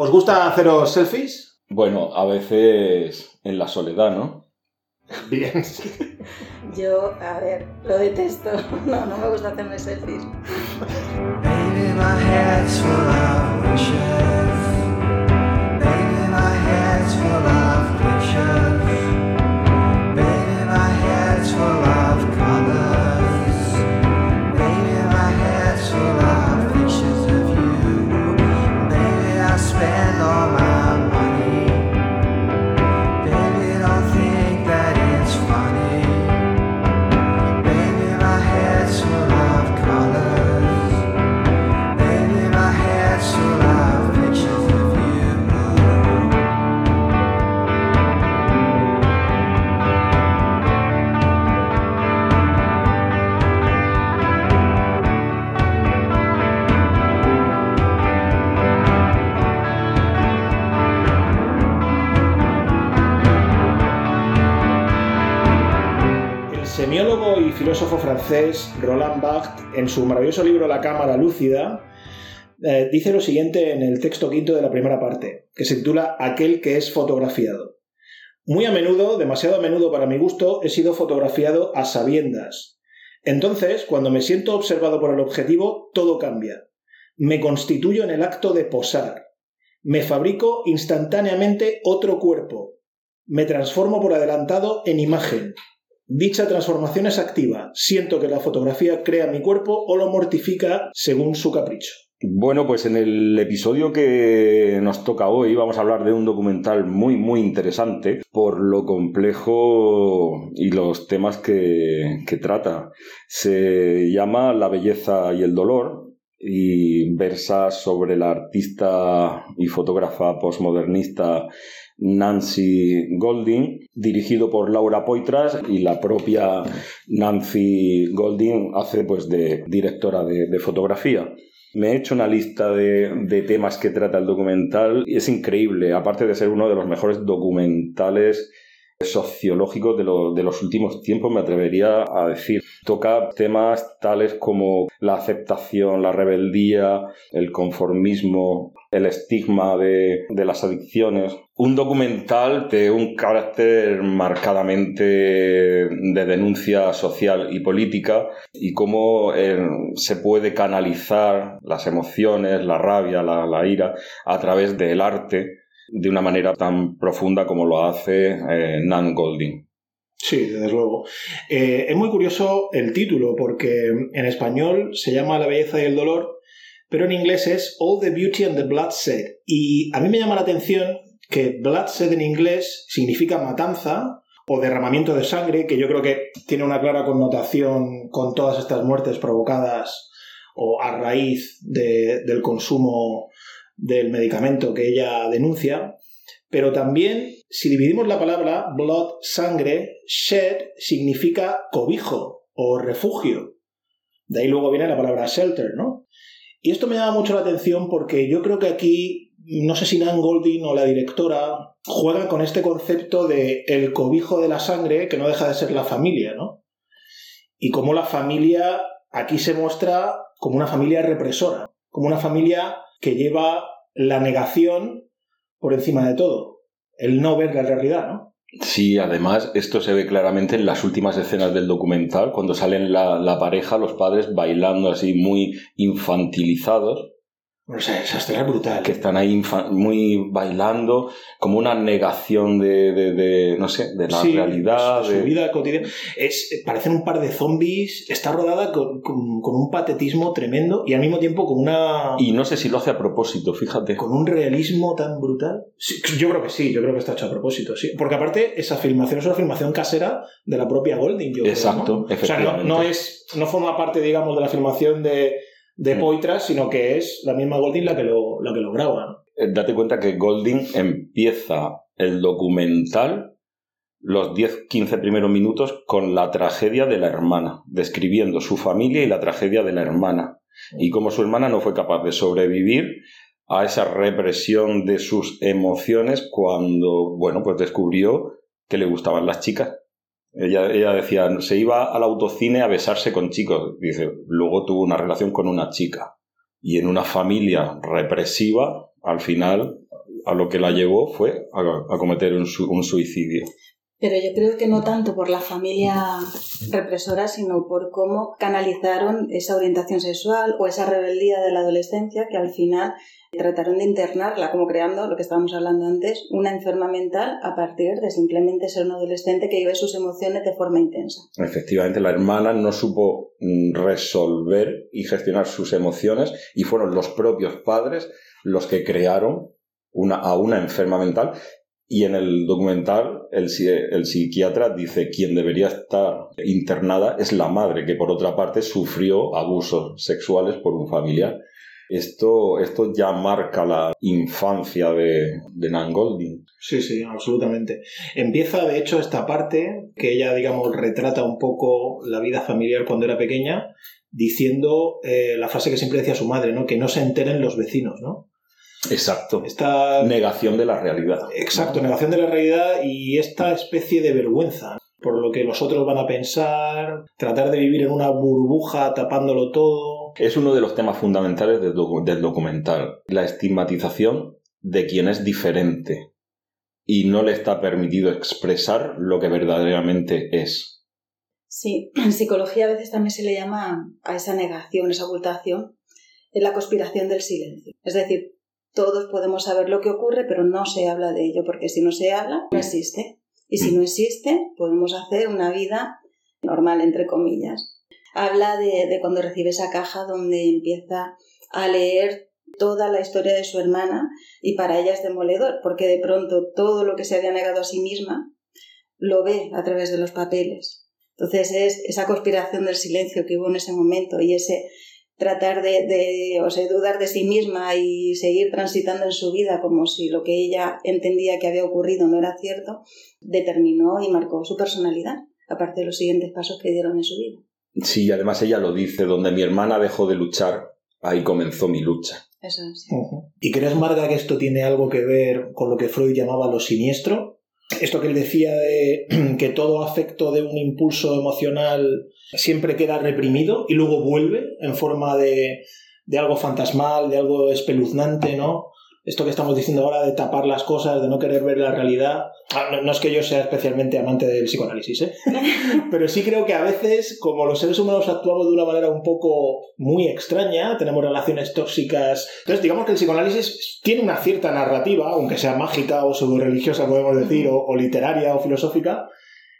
¿Os gusta haceros selfies? Bueno, a veces en la soledad, ¿no? Bien. Yo, a ver, lo detesto. No, no me gusta hacerme selfies. Filósofo francés Roland Barthes, en su maravilloso libro La Cámara Lúcida, eh, dice lo siguiente en el texto quinto de la primera parte, que se titula Aquel que es fotografiado. Muy a menudo, demasiado a menudo para mi gusto, he sido fotografiado a sabiendas. Entonces, cuando me siento observado por el objetivo, todo cambia. Me constituyo en el acto de posar. Me fabrico instantáneamente otro cuerpo. Me transformo por adelantado en imagen. Dicha transformación es activa. Siento que la fotografía crea mi cuerpo o lo mortifica según su capricho. Bueno, pues en el episodio que nos toca hoy vamos a hablar de un documental muy, muy interesante por lo complejo y los temas que, que trata. Se llama La belleza y el dolor y versa sobre la artista y fotógrafa postmodernista Nancy Golding, dirigido por Laura Poitras y la propia Nancy Golding hace pues de directora de, fotografía. Me he hecho una lista de, de, temas que trata el documental y es increíble, aparte de ser uno de los mejores documentales sociológicos de, lo, de los últimos tiempos, me atrevería a decir. Toca temas tales como la aceptación, la rebeldía, el conformismo, el estigma de, las adicciones. Un documental de un carácter marcadamente de denuncia social y política y cómo eh, se puede canalizar las emociones, la rabia, la ira a través del arte de una manera tan profunda como lo hace eh, Nan Golding. Sí, desde luego. Eh, es muy curioso el título, porque en español se llama La belleza y el dolor, pero en inglés es All the Beauty and the Bloodshed. Y a mí me llama la atención que bloodshed en inglés significa matanza o derramamiento de sangre, que yo creo que tiene una clara connotación con todas estas muertes provocadas o a raíz de, del consumo del medicamento que ella denuncia, pero también si dividimos la palabra blood, sangre, shed significa cobijo o refugio. De ahí luego viene la palabra shelter, ¿no? Y esto me llama mucho la atención porque yo creo que aquí, no sé si Nan Golding o la directora juega con este concepto de el cobijo de la sangre que no deja de ser la familia, ¿no? Y cómo la familia aquí se muestra como una familia represora, como una familia que lleva la negación por encima de todo, el no ver la realidad, ¿no? Sí, además esto se ve claramente en las últimas escenas del documental, cuando salen la, la pareja, los padres bailando así muy infantilizados. O sea, esa escena es brutal. Que están ahí muy bailando, como una negación de, de, de no sé, de la sí, realidad. Su, de... su vida cotidiana. Es, parecen un par de zombies. Está rodada con, con, con, un patetismo tremendo y al mismo tiempo con una. Y no sé si lo hace a propósito, fíjate. Con un realismo tan brutal. Sí, yo creo que sí, yo creo que está hecho a propósito, sí. Porque aparte, esa filmación es una filmación casera de la propia Golding, yo Exacto, creo, ¿no? O sea, no, no, es, no forma parte, digamos, de la filmación de de Poitras, sino que es la misma Golding la que lo, la que lo graba. ¿no? Date cuenta que Golding empieza el documental los 10-15 primeros minutos con la tragedia de la hermana, describiendo su familia y la tragedia de la hermana, y cómo su hermana no fue capaz de sobrevivir a esa represión de sus emociones cuando, bueno, pues descubrió que le gustaban las chicas. Ella, ella, decía, se iba al autocine a besarse con chicos. Dice, luego tuvo una relación con una chica. Y en una familia represiva, al final a lo que la llevó fue a, cometer un suicidio. Pero yo creo que no tanto por la familia represora, sino por cómo canalizaron esa orientación sexual o esa rebeldía de la adolescencia que al final trataron de internarla, como creando, lo que estábamos hablando antes, una enferma mental a partir de simplemente ser un adolescente que vive sus emociones de forma intensa. Efectivamente, la hermana no supo mm, resolver y gestionar sus emociones y fueron los propios padres los que crearon una, a una enferma mental. Y en el documental el, el psiquiatra dice quien debería estar internada es la madre, que por otra parte sufrió abusos sexuales por un familiar. Esto, esto ya marca la infancia de, de Nan Golding. Sí, sí, absolutamente. Empieza, de hecho, esta parte que ella, digamos, retrata un poco la vida familiar cuando era pequeña, diciendo eh, la frase que siempre decía su madre, ¿no? Que no se enteren los vecinos, ¿no? Exacto. Esta Negación de la realidad. Exacto, negación de la realidad y esta especie de vergüenza por lo que los otros van a pensar, tratar de vivir en una burbuja tapándolo todo. Es uno de los temas fundamentales del, docu- del documental, la estigmatización de quien es diferente y no le está permitido expresar lo que verdaderamente es. Sí, en psicología a veces también se le llama a esa negación, esa ocultación, de la conspiración del silencio. Es decir, todos podemos saber lo que ocurre, pero no se habla de ello, porque si no se habla, no existe. Y si no existe, podemos hacer una vida normal, entre comillas. Habla de, de cuando recibe esa caja donde empieza a leer toda la historia de su hermana y para ella es demoledor, porque de pronto todo lo que se había negado a sí misma lo ve a través de los papeles. Entonces es esa conspiración del silencio que hubo en ese momento y ese tratar de, de, o sea, dudar de sí misma y seguir transitando en su vida como si lo que ella entendía que había ocurrido no era cierto, determinó y marcó su personalidad, aparte de los siguientes pasos que dieron en su vida. Sí, además ella lo dice, donde mi hermana dejó de luchar, ahí comenzó mi lucha. Eso es. ¿Y crees, Marga, que esto tiene algo que ver con lo que Freud llamaba lo siniestro? Esto que él decía de que todo afecto de un impulso emocional siempre queda reprimido y luego vuelve en forma de, de algo fantasmal, de algo espeluznante, ¿no? Esto que estamos diciendo ahora de tapar las cosas, de no querer ver la realidad. Ah, No, no es que yo sea especialmente amante del psicoanálisis, ¿eh? Pero sí creo que a veces, como los seres humanos actuamos de una manera un poco muy extraña, tenemos relaciones tóxicas. Entonces, digamos que el psicoanálisis tiene una cierta narrativa, aunque sea mágica o pseudo-religiosa, podemos decir, o, o literaria o filosófica.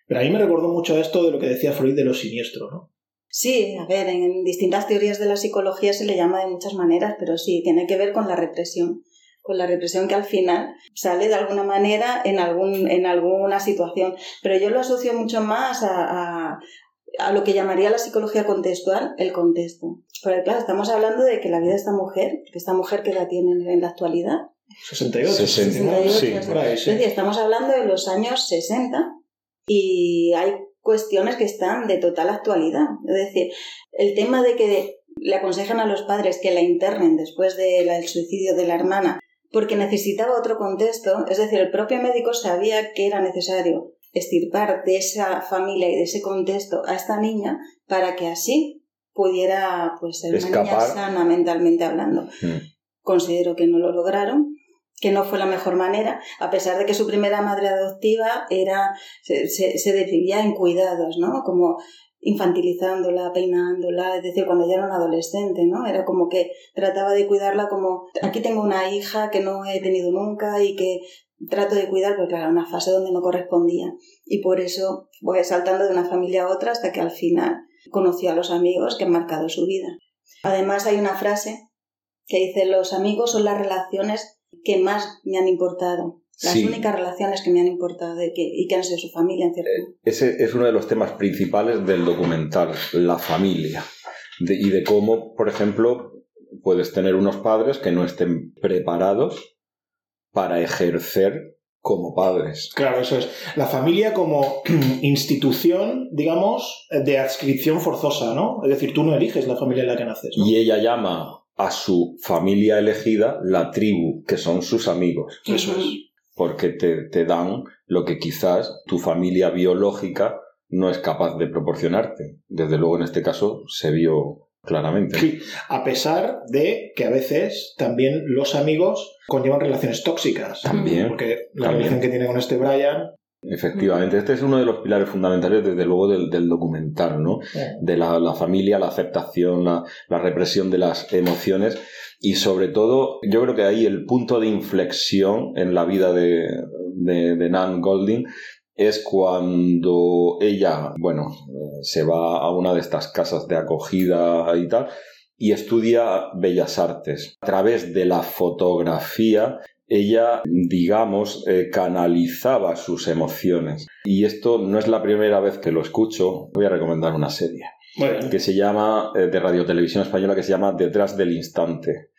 Pero a mí me recordó mucho esto de lo que decía Freud de lo siniestro, ¿no? Sí, a ver, en distintas teorías de la psicología se le llama de muchas maneras, pero sí, tiene que ver con la represión con la represión que al final sale de alguna manera en, algún, en alguna situación. Pero yo lo asocio mucho más a, a, a, lo que llamaría la psicología contextual, el contexto. Porque claro, estamos hablando de que la vida de esta mujer, que esta mujer que la tiene en la actualidad, 68, 68, sí, por ahí, sí. Es decir, estamos hablando de los años 60 y hay cuestiones que están de total actualidad. Es decir, el tema de que le aconsejan a los padres que la internen después del suicidio de la hermana porque necesitaba otro contexto, es decir, el propio médico sabía que era necesario extirpar de esa familia y de ese contexto a esta niña para que así pudiera pues, ser Escapar. una niña sana mentalmente hablando. Mm. Considero que no lo lograron, que no fue la mejor manera, a pesar de que su primera madre adoptiva era se, se, se en cuidados, ¿no? Como infantilizándola, peinándola, es decir, cuando ya era una adolescente, ¿no? Era como que trataba de cuidarla como, aquí tengo una hija que no he tenido nunca y que trato de cuidar, porque claro, una fase donde no correspondía. Y por eso voy saltando de una familia a otra hasta que al final conoció a los amigos que han marcado su vida. Además hay una frase que dice, los amigos son las relaciones que más me han importado. Las Sí. únicas relaciones que me han importado y que, y que han sido su familia, en cierto modo. Ese es uno de los temas principales del documental, la familia. De- y de cómo, por ejemplo, puedes tener unos padres que no estén preparados para ejercer como padres. Claro, eso es. La familia como institución, digamos, de adscripción forzosa, ¿no? Es decir, tú no eliges la familia en la que naces. ¿no? Y ella llama a su familia elegida la tribu, que son sus amigos, Eso es. porque te, te dan lo que quizás tu familia biológica no es capaz de proporcionarte. Desde luego, en este caso, se vio claramente. Sí, a pesar de que a veces también los amigos conllevan relaciones tóxicas. También. Porque la También. relación que tiene con este Brian. Efectivamente, este es uno de los pilares fundamentales, desde luego, del, del documental, ¿no? De la, la familia, la aceptación, la, la represión de las emociones y sobre todo, yo creo que ahí el punto de inflexión en la vida de, de, de Nan Golding es cuando ella, bueno, se va a una de estas casas de acogida y tal y estudia bellas artes. A través de la fotografía ella, digamos, eh, canalizaba sus emociones. Y esto no es la primera vez que lo escucho. Voy a recomendar una serie que se llama, eh, de Radio Televisión Española, que se llama Detrás del Instante.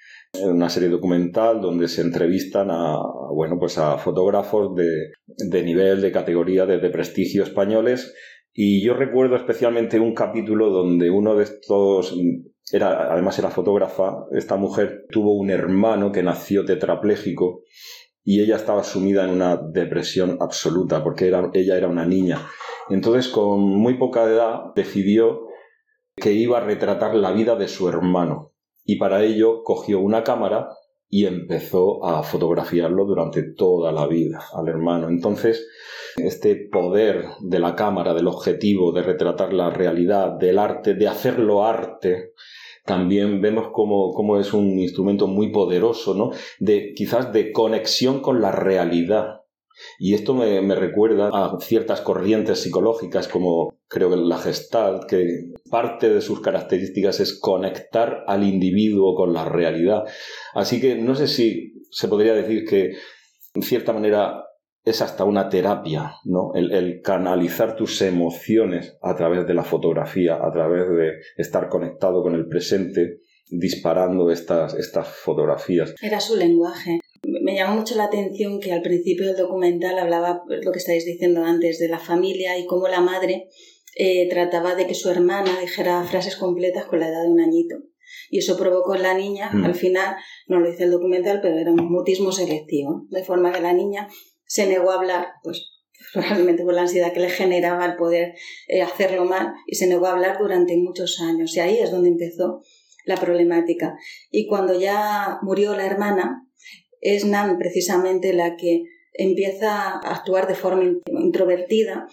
Una serie documental donde se entrevistan a, bueno, pues a fotógrafos de, de nivel, de categoría, de, de prestigio españoles. Y yo recuerdo especialmente un capítulo donde uno de estos era, además era fotógrafa, esta mujer tuvo un hermano que nació tetrapléjico y ella estaba sumida en una depresión absoluta porque era, ella era una niña. Entonces, con muy poca edad, decidió que iba a retratar la vida de su hermano y para ello cogió una cámara y empezó a fotografiarlo durante toda la vida al hermano. Entonces, este poder de la cámara, del objetivo, de retratar la realidad, del arte, de hacerlo arte, también vemos cómo, cómo es un instrumento muy poderoso, ¿no? De, quizás de conexión con la realidad. Y esto me, me recuerda a ciertas corrientes psicológicas como creo que la Gestalt, que parte de sus características es conectar al individuo con la realidad. Así que no sé si se podría decir que, en cierta manera, es hasta una terapia, ¿no? El, el, canalizar tus emociones a través de la fotografía, a través de estar conectado con el presente, disparando estas, estas fotografías. Era su lenguaje. Me llama mucho la atención que al principio del documental hablaba lo que estáis diciendo antes de la familia y cómo la madre eh, trataba de que su hermana dijera frases completas con la edad de un añito. Y eso provocó en la niña, Mm. al final, no lo dice el documental, pero era un mutismo selectivo, de forma que la niña se negó a hablar, pues probablemente por la ansiedad que le generaba el poder eh, hacerlo mal, y se negó a hablar durante muchos años. Y ahí es donde empezó la problemática. Y cuando ya murió la hermana, es Nan precisamente la que empieza a actuar de forma in- introvertida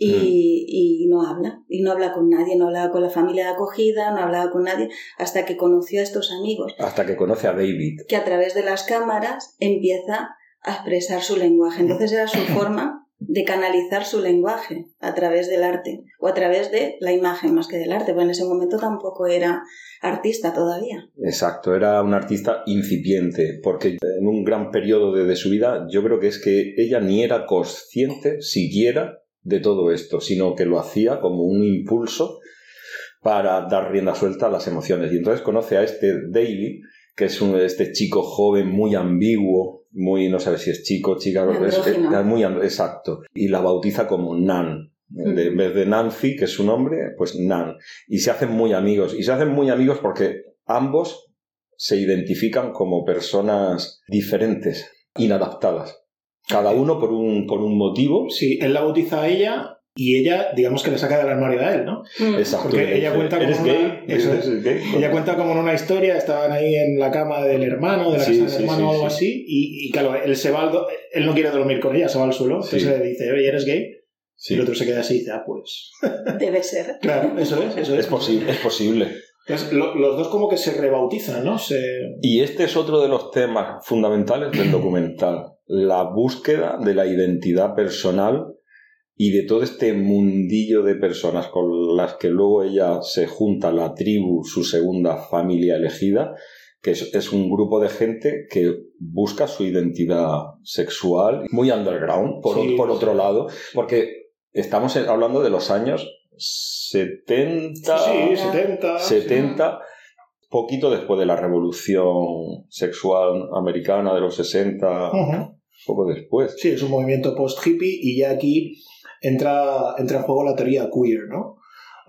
y, y no habla, y no habla con nadie, no hablaba con la familia de acogida, no hablaba con nadie, hasta que conoció a estos amigos, Hasta que conoce a David. que a través de las cámaras empieza expresar su lenguaje. Entonces era su forma de canalizar su lenguaje a través del arte, o a través de la imagen más que del arte, porque en ese momento tampoco era artista todavía. Exacto, era una artista incipiente, porque en un gran periodo de, su vida yo creo que es que ella ni era consciente siquiera de todo esto, sino que lo hacía como un impulso para dar rienda suelta a las emociones. Y entonces conoce a este David, que es un, este chico joven muy ambiguo, muy, no sabe si es chico, chica, es, muy exacto, y la bautiza como Nan. De- en vez de Nancy, que es su nombre, pues Nan. Y se hacen muy amigos. Y se hacen muy amigos porque ambos se identifican como personas diferentes, inadaptadas. Cada uno por un, por un motivo. Sí, él la bautiza a ella y ella, digamos que le saca del armario a él, ¿no? Exacto. Porque ella cuenta como ¿Eres una- gay? eso es. ¿Eres gay? Ella cuenta como en una historia, estaban ahí en la cama del hermano, de la Sí, casa del sí, hermano sí, o algo sí. así, y, y claro, él se va al do- él no quiere dormir con ella, se va al suelo, Sí. entonces le dice, oye, ¿eres gay? Sí. Y el otro se queda así y dice, ah, pues. Debe ser. Claro, eso es, eso es. Es posible, es posible. Entonces, lo- los dos como que se rebautizan, ¿no? Se... Y este es otro de los temas fundamentales del documental, la búsqueda de la identidad personal y de todo este mundillo de personas con las que luego ella se junta, la tribu, su segunda familia elegida, que es, es un grupo de gente que busca su identidad sexual, muy underground, por, Sí. por otro lado, porque estamos hablando de los años 70, Sí, 70. 70, poquito después de la revolución sexual americana de los 60, Ujú. poco después. Sí, es un movimiento post-hippie y ya aquí entra, entra en juego la teoría queer, ¿no?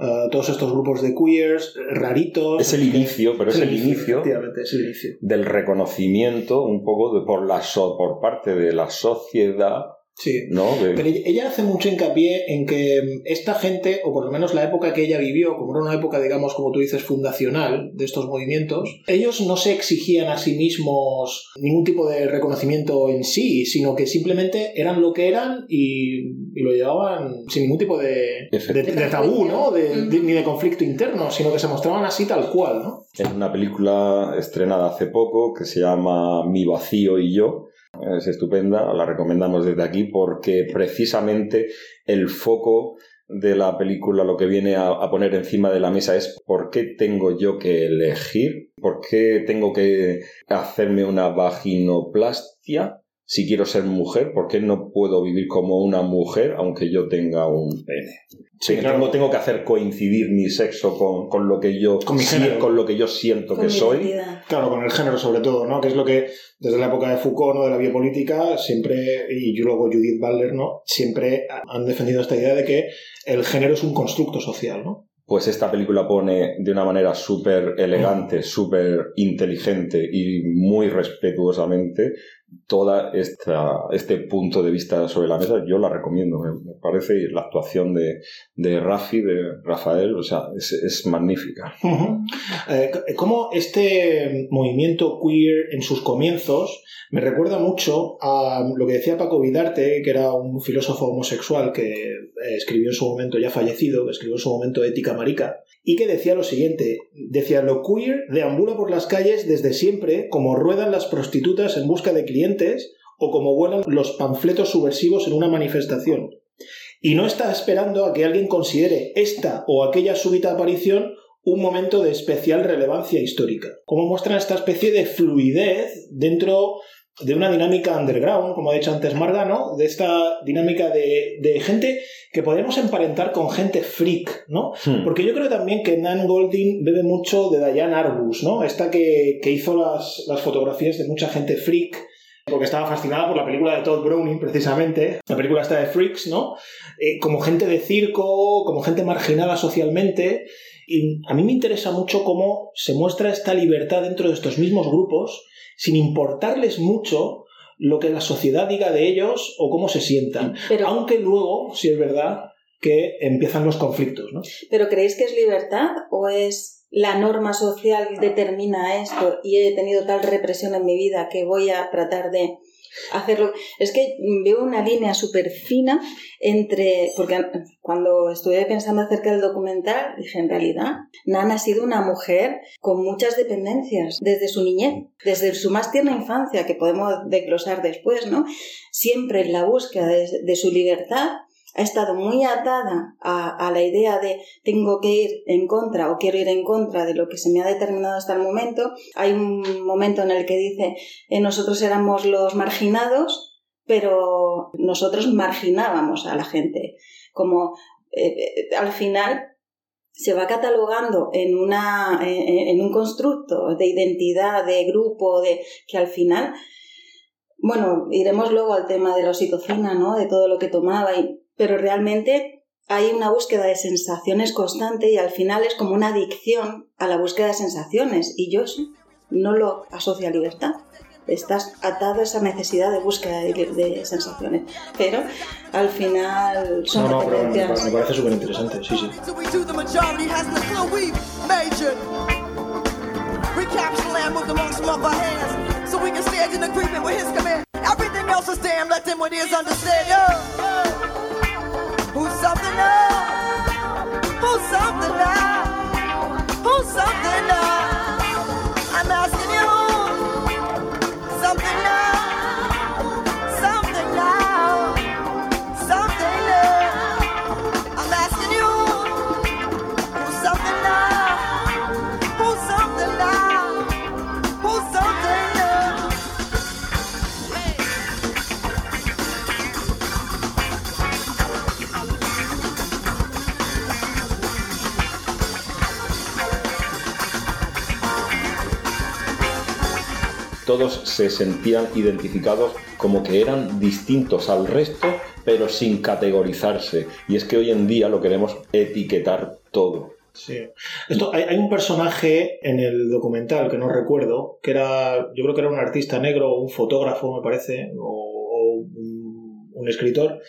Uh, todos estos grupos de queers, raritos. Es el inicio, pero es el inicio es el inicio. del reconocimiento un poco de, por, la so- por parte de la sociedad Sí. ¿no? De- Pero ella- hace mucho hincapié en que mm, esta gente, o por lo menos la época que ella vivió, como era una época, digamos, como tú dices, fundacional de estos movimientos, ellos no se exigían a sí mismos ningún tipo de reconocimiento en sí, sino que simplemente eran lo que eran y, y lo llevaban sin ningún tipo de, de, Efectivamente. de tabú, ¿no? De- ni de conflicto interno, sino que se mostraban así tal cual, ¿no? Es una película estrenada hace poco que se llama Mi vacío y yo. Es estupenda, la recomendamos desde aquí porque precisamente el foco de la película lo que viene a, a poner encima de la mesa es por qué tengo yo que elegir, por qué tengo que hacerme una vaginoplastia si quiero ser mujer, por qué no puedo vivir como una mujer aunque yo tenga un pene. Sí, tengo, claro. tengo que hacer coincidir mi sexo con, con lo que yo Con mi género. con lo que yo siento Con que mi soy. identidad. Claro, con el género sobre todo, ¿no? Que es lo que desde la época de Foucault, ¿no? De la biopolítica, siempre, y luego Judith Butler, ¿no? Siempre han defendido esta idea de que el género es un constructo social, ¿no? Pues esta película pone de una manera súper elegante, súper inteligente y muy respetuosamente toda esta, este punto de vista sobre la mesa. Yo la recomiendo, me, parece, y la actuación de, de Rafi, de Rafael, o sea, es, es magnífica. Ujú. Eh, c- Cómo este movimiento queer en sus comienzos me recuerda mucho a lo que decía Paco Vidarte, que era un filósofo homosexual que eh, escribió en su momento, ya fallecido, que escribió en su momento Ética Marica, y que decía lo siguiente, decía, lo queer deambula por las calles desde siempre como ruedan las prostitutas en busca de clientes o como vuelan los panfletos subversivos en una manifestación. Y no está esperando a que alguien considere esta o aquella súbita aparición un momento de especial relevancia histórica. Como muestran esta especie de fluidez dentro de una dinámica underground, como ha dicho antes Marga, ¿no? De esta dinámica de, de gente que podemos emparentar con gente freak, ¿no? Hmm. Porque yo creo también que Nan Goldin bebe mucho de Diane Arbus, ¿no? Esta que, que hizo las, las fotografías de mucha gente freak, porque estaba fascinada por la película de Todd Browning, precisamente, la película esta de Freaks, ¿no? Eh, como gente de circo, como gente marginada socialmente. Y a mí me interesa mucho cómo se muestra esta libertad dentro de estos mismos grupos, sin importarles mucho lo que la sociedad diga de ellos o cómo se sientan. Pero, Aunque luego, si es verdad, que empiezan los conflictos, ¿no? ¿Pero creéis que es libertad o es la norma social determina esto y he tenido tal represión en mi vida que voy a tratar de hacerlo? Es que veo una línea súper fina entre... Porque cuando estuve pensando acerca del documental, dije, en realidad, Nana ha sido una mujer con muchas dependencias desde su niñez, desde su más tierna infancia, que podemos desglosar después, ¿no? Siempre en la búsqueda de, de su libertad ha estado muy atada a, a, la idea de tengo que ir en contra o quiero ir en contra de lo que se me ha determinado hasta el momento. Hay un momento en el que dice eh, nosotros éramos los marginados, pero nosotros marginábamos a la gente. Como eh, eh, al final se va catalogando en, una, en, un constructo de identidad, de grupo, de que al final bueno, iremos luego al tema de la oxitocina, ¿no? De todo lo que tomaba, y, pero realmente hay una búsqueda de sensaciones constante y al final es como una adicción a la búsqueda de sensaciones. Y yo no lo asocio a libertad. Estás atado a esa necesidad de búsqueda de, de sensaciones. Pero al final son no, no, pero me parece súper interesante, sí, sí. Who's something now? Who's something now? Who's something now? Todos se sentían identificados como que eran distintos al resto, pero sin categorizarse. Y es que hoy en día lo queremos etiquetar todo. Sí. Esto, hay, hay, un personaje en el documental que no recuerdo, que era, yo creo que era un artista negro un fotógrafo, me parece, o, o un, un escritor,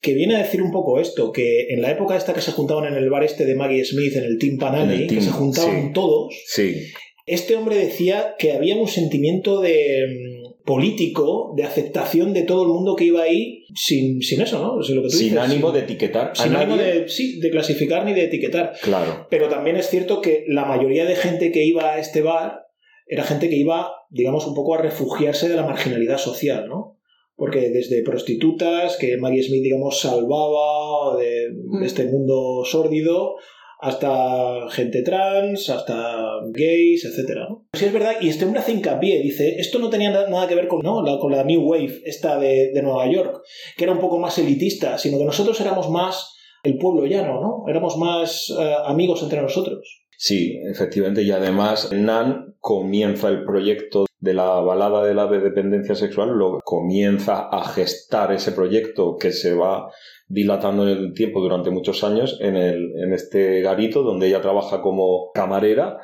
que viene a decir un poco esto, que en la época esta que se juntaban en el bar este de Maggie Smith, en el Team Panani, que se juntaban sí. todos, Sí, este hombre decía que había un sentimiento de mm, político, de aceptación de todo el mundo que iba ahí sin, sin eso, ¿no? O sea, lo que tú sin dices, ánimo de etiquetar a sin ánimo nadie. de, sí, de clasificar ni de etiquetar. Claro, Pero también es cierto que la mayoría de gente que iba a este bar era gente que iba, digamos, un poco a refugiarse de la marginalidad social, ¿no? Porque desde prostitutas, que Maggie Smith, digamos, salvaba de, de este mundo sórdido, hasta gente trans, hasta gays, etcétera, ¿no? Sí, es verdad, y este hombre hace hincapié, dice, esto no tenía na- nada que ver con, ¿no? la, con la New Wave, esta de, de Nueva York, que era un poco más elitista, sino que nosotros éramos más el pueblo llano, ¿no? Éramos más eh, amigos entre nosotros. sí, efectivamente. Y además, Nan comienza el proyecto de la balada de la dependencia sexual, lo comienza a gestar ese proyecto que se va dilatando el tiempo durante muchos años en, el, en este garito donde ella trabaja como camarera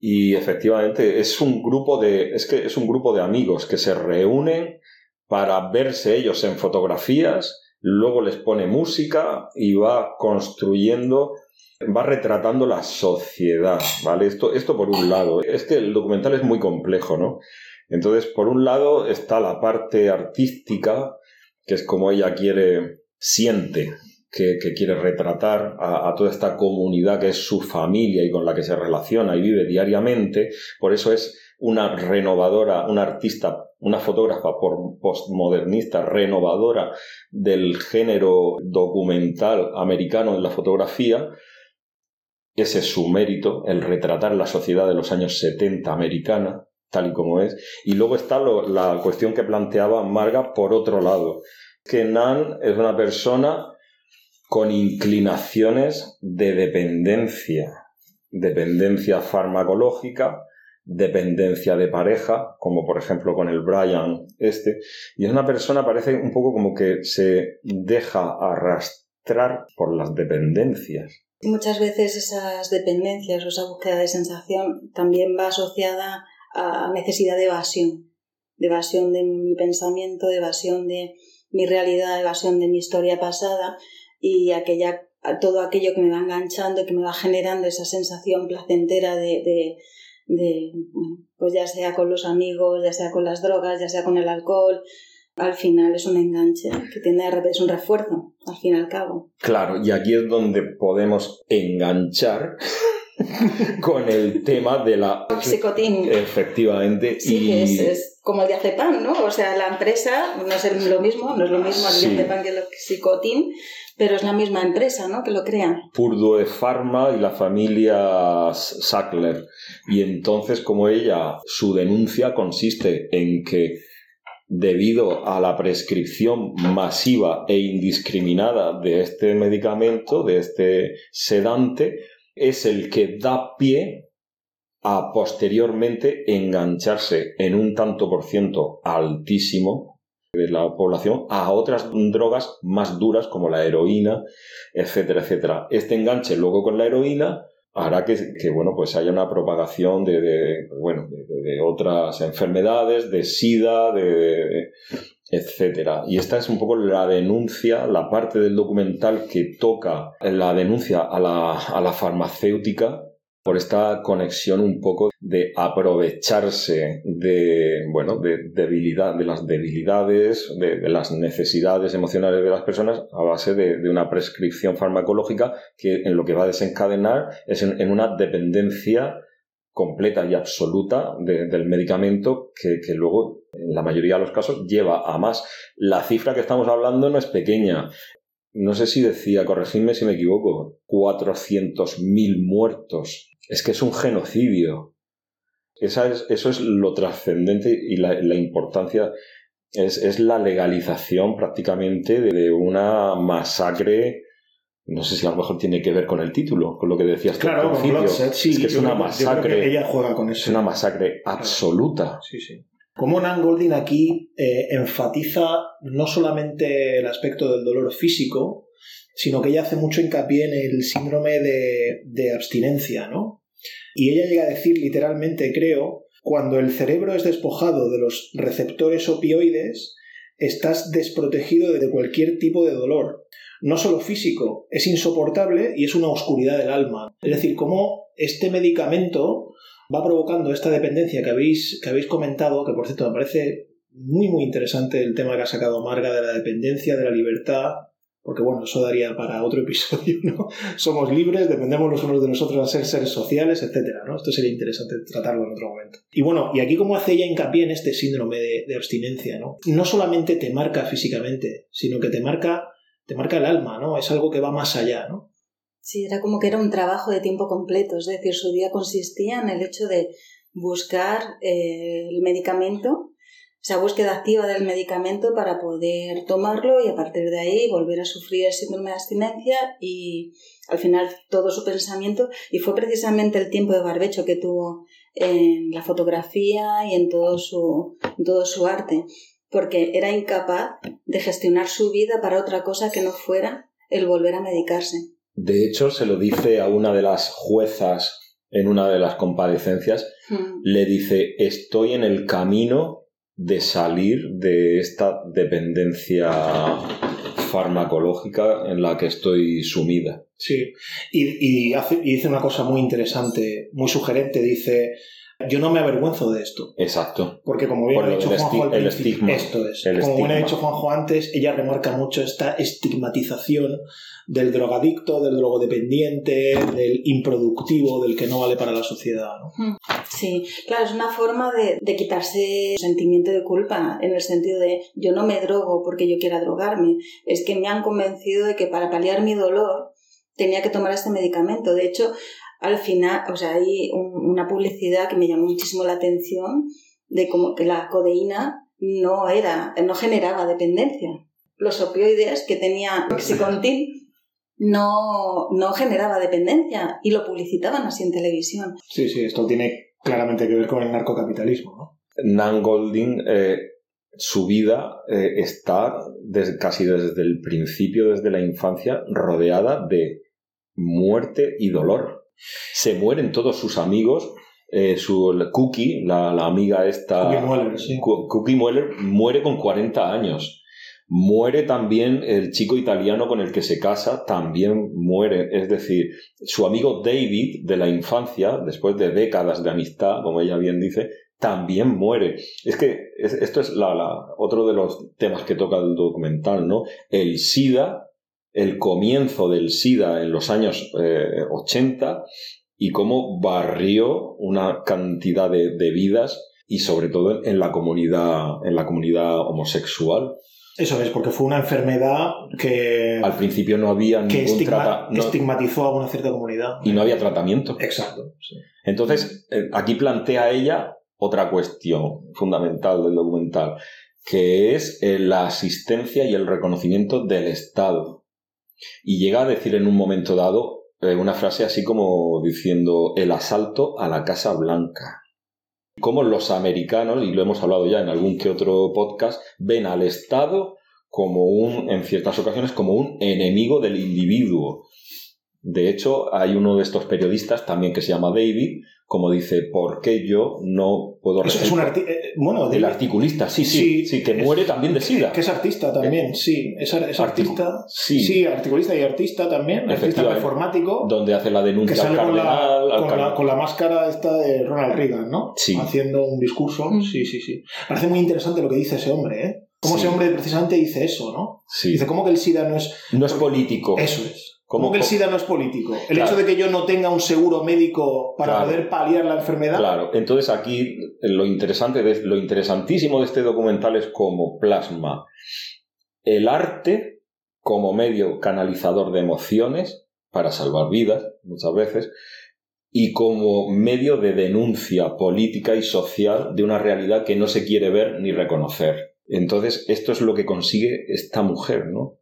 y efectivamente es un grupo de es que es un grupo de amigos que se reúnen para verse ellos en fotografías luego les pone música y va construyendo va retratando la sociedad vale esto esto por un lado. Es que el documental es muy complejo no entonces por un lado está la parte artística que es como ella quiere siente que, quiere retratar a, toda esta comunidad que es su familia y con la que se relaciona y vive diariamente. Por eso es una renovadora, una artista, una fotógrafa postmodernista, renovadora del género documental americano en la fotografía. Ese es su mérito, el retratar la sociedad de los años 70 americana, tal y como es. Y luego está la cuestión que planteaba Marga por otro lado, que Nan es una persona con inclinaciones de dependencia, dependencia farmacológica, dependencia de pareja, como por ejemplo con el Brian este, y es una persona parece un poco como que se deja arrastrar por las dependencias. Muchas veces esas dependencias o esa búsqueda de sensación también va asociada a necesidad de evasión, de evasión de mi pensamiento, de evasión de mi realidad, de evasión de mi historia pasada y aquella, todo aquello que me va enganchando, que me va generando esa sensación placentera de, de, de, bueno, pues ya sea con los amigos, ya sea con las drogas, ya sea con el alcohol, al final es un enganche que tiende a es un refuerzo, al fin y al cabo. Claro, y aquí es donde podemos enganchar con el tema de la... Oxicotín. Efectivamente. Sí, y... que es, es como el diazepam, ¿no? O sea, la empresa no es lo mismo, no es lo mismo el Sí. diazepam que el oxicotín, pero es la misma empresa, ¿no? Que lo crea. Purdue Pharma y la familia Sackler. Y entonces, como ella, su denuncia consiste en que debido a la prescripción masiva e indiscriminada de este medicamento, de este sedante, es el que da pie a posteriormente engancharse en un tanto por ciento altísimo de la población a otras drogas más duras como la heroína, etcétera, etcétera. Este enganche luego con la heroína hará que, que, bueno, pues haya una propagación de, bueno, de, otras enfermedades, de sida, de- etcétera. Y esta es un poco la denuncia, la parte del documental que toca la denuncia a la, a la farmacéutica por esta conexión un poco de aprovecharse de, bueno, de debilidad, de las debilidades, de, las necesidades emocionales de las personas a base de, una prescripción farmacológica que en lo que va a desencadenar es en, una dependencia completa y absoluta de- del medicamento que, que luego, en la mayoría de los casos, lleva a más. La cifra que estamos hablando no es pequeña. No sé si decía, corregidme si me equivoco, 400.000 muertos. Es que es un genocidio. Esa es, eso es lo trascendente y la, la importancia es, es la legalización prácticamente de, una masacre. No sé si a lo mejor tiene que ver con el título, con lo que decías tú al Claro, sí. es que es una creo- masacre. ella juega con eso. Es una masacre absoluta. Sí, sí. Como Nan Goldin aquí eh, enfatiza no solamente el aspecto del dolor físico, sino que ella hace mucho hincapié en el síndrome de, de abstinencia, ¿no? Y ella llega a decir literalmente, creo, cuando el cerebro es despojado de los receptores opioides, estás desprotegido de cualquier tipo de dolor. No solo físico, es insoportable y es una oscuridad del alma. Es decir, cómo este medicamento va provocando esta dependencia que habéis, que habéis comentado, que por cierto me parece muy muy interesante el tema que ha sacado Marga de la dependencia, de la libertad, porque bueno, eso daría para otro episodio, ¿no? Somos libres, dependemos los unos de los otros a ser seres sociales, etcétera, ¿no? Esto sería interesante tratarlo en otro momento. Y bueno, y aquí como hace ella hincapié en este síndrome de, de abstinencia, ¿no? No solamente te marca físicamente, sino que te marca, te marca el alma, ¿no? Es algo que va más allá, ¿no? Sí, era como que era un trabajo de tiempo completo, es decir, su día consistía en el hecho de buscar eh, el medicamento, esa búsqueda activa del medicamento para poder tomarlo y a partir de ahí volver a sufrir el síndrome de abstinencia y al final todo su pensamiento y fue precisamente el tiempo de barbecho que tuvo en la fotografía y en todo su, en todo su arte, porque era incapaz de gestionar su vida para otra cosa que no fuera el volver a medicarse. De hecho, se lo dice a una de las juezas en una de las comparecencias, Mm. le dice, estoy en el camino de salir de esta dependencia farmacológica en la que estoy sumida. Sí, y, y, hace, y dice una cosa muy interesante, muy sugerente, dice, yo no me avergüenzo de esto. Exacto. Porque como bien Por ha dicho Juanjo al el estigma. esto es. El como bien ha dicho Juanjo antes, ella remarca mucho esta estigmatización del drogadicto, del drogodependiente, del improductivo, del que no vale para la sociedad. ¿no? Sí, claro, es una forma de, de quitarse el sentimiento de culpa, en el sentido de yo no me drogo porque yo quiera drogarme, es que me han convencido de que para paliar mi dolor tenía que tomar este medicamento. De hecho, al final, o sea, hay un- una publicidad que me llamó muchísimo la atención de como que la codeína no era, no generaba dependencia. Los opioides que tenía Oxycontin no, no generaba dependencia y lo publicitaban así en televisión. Sí, sí, esto tiene claramente que ver con el narcocapitalismo. ¿no? Nan Golding, eh, su vida eh, está des- casi desde el principio, desde la infancia, rodeada de muerte y dolor. Se mueren todos sus amigos. eh, su Cookie, la, la amiga esta. Cookie Mueller, sí. Cookie Mueller muere con 40 años. Muere también el chico italiano con el que se casa, también muere. Es decir, su amigo David de la infancia, después de décadas de amistad, como ella bien dice, también muere. Es que es- esto es la, la- otro de los temas que toca el documental, ¿no? El SIDA, el comienzo del SIDA en los años eh, 80 y cómo barrió una cantidad de, de vidas y sobre todo en la comunidad, en la comunidad homosexual. Eso es, porque fue una enfermedad que, Al principio no había que ningún estigma- trata- no- estigmatizó a una cierta comunidad. y no había tratamiento. Exacto. sí. Entonces, eh, aquí plantea ella otra cuestión fundamental del documental, que es eh, la asistencia y el reconocimiento del Estado. Y llega a decir en un momento dado eh, una frase así como diciendo el asalto a la Casa Blanca. Como los americanos, y lo hemos hablado ya en algún que otro podcast, ven al Estado como un, en ciertas ocasiones, como un enemigo del individuo. De hecho, hay uno de estos periodistas también que se llama David, como dice, ¿por qué yo no puedo Es, es recibir- un arti- eh, bueno, El articulista, sí, sí, Sí, sí, que es- muere también de sida. Que es artista también, sí. Es, ar- es Articu- artista. sí. articulista y artista también. Artista Efectivamente. performático. donde hace la Que denuncia al con la, al con, la, con la máscara esta de Ronald Reagan, ¿no? Sí. Haciendo un discurso. Mm. Sí, sí, sí. Parece muy interesante lo que dice ese hombre, ¿eh? Cómo Sí. ese hombre precisamente dice eso, ¿no? Sí. Dice, ¿cómo que el SIDA no es... No es político. Eso es. ¿Cómo- ¿Cómo que el SIDA no es político? El Claro. hecho de que yo no tenga un seguro médico para Claro. poder paliar la enfermedad. Claro, entonces aquí lo interesante, de, lo interesantísimo de este documental es cómo plasma el arte como medio canalizador de emociones para salvar vidas, muchas veces, y como medio de denuncia política y social de una realidad que no se quiere ver ni reconocer. Entonces, esto es lo que consigue esta mujer, ¿no?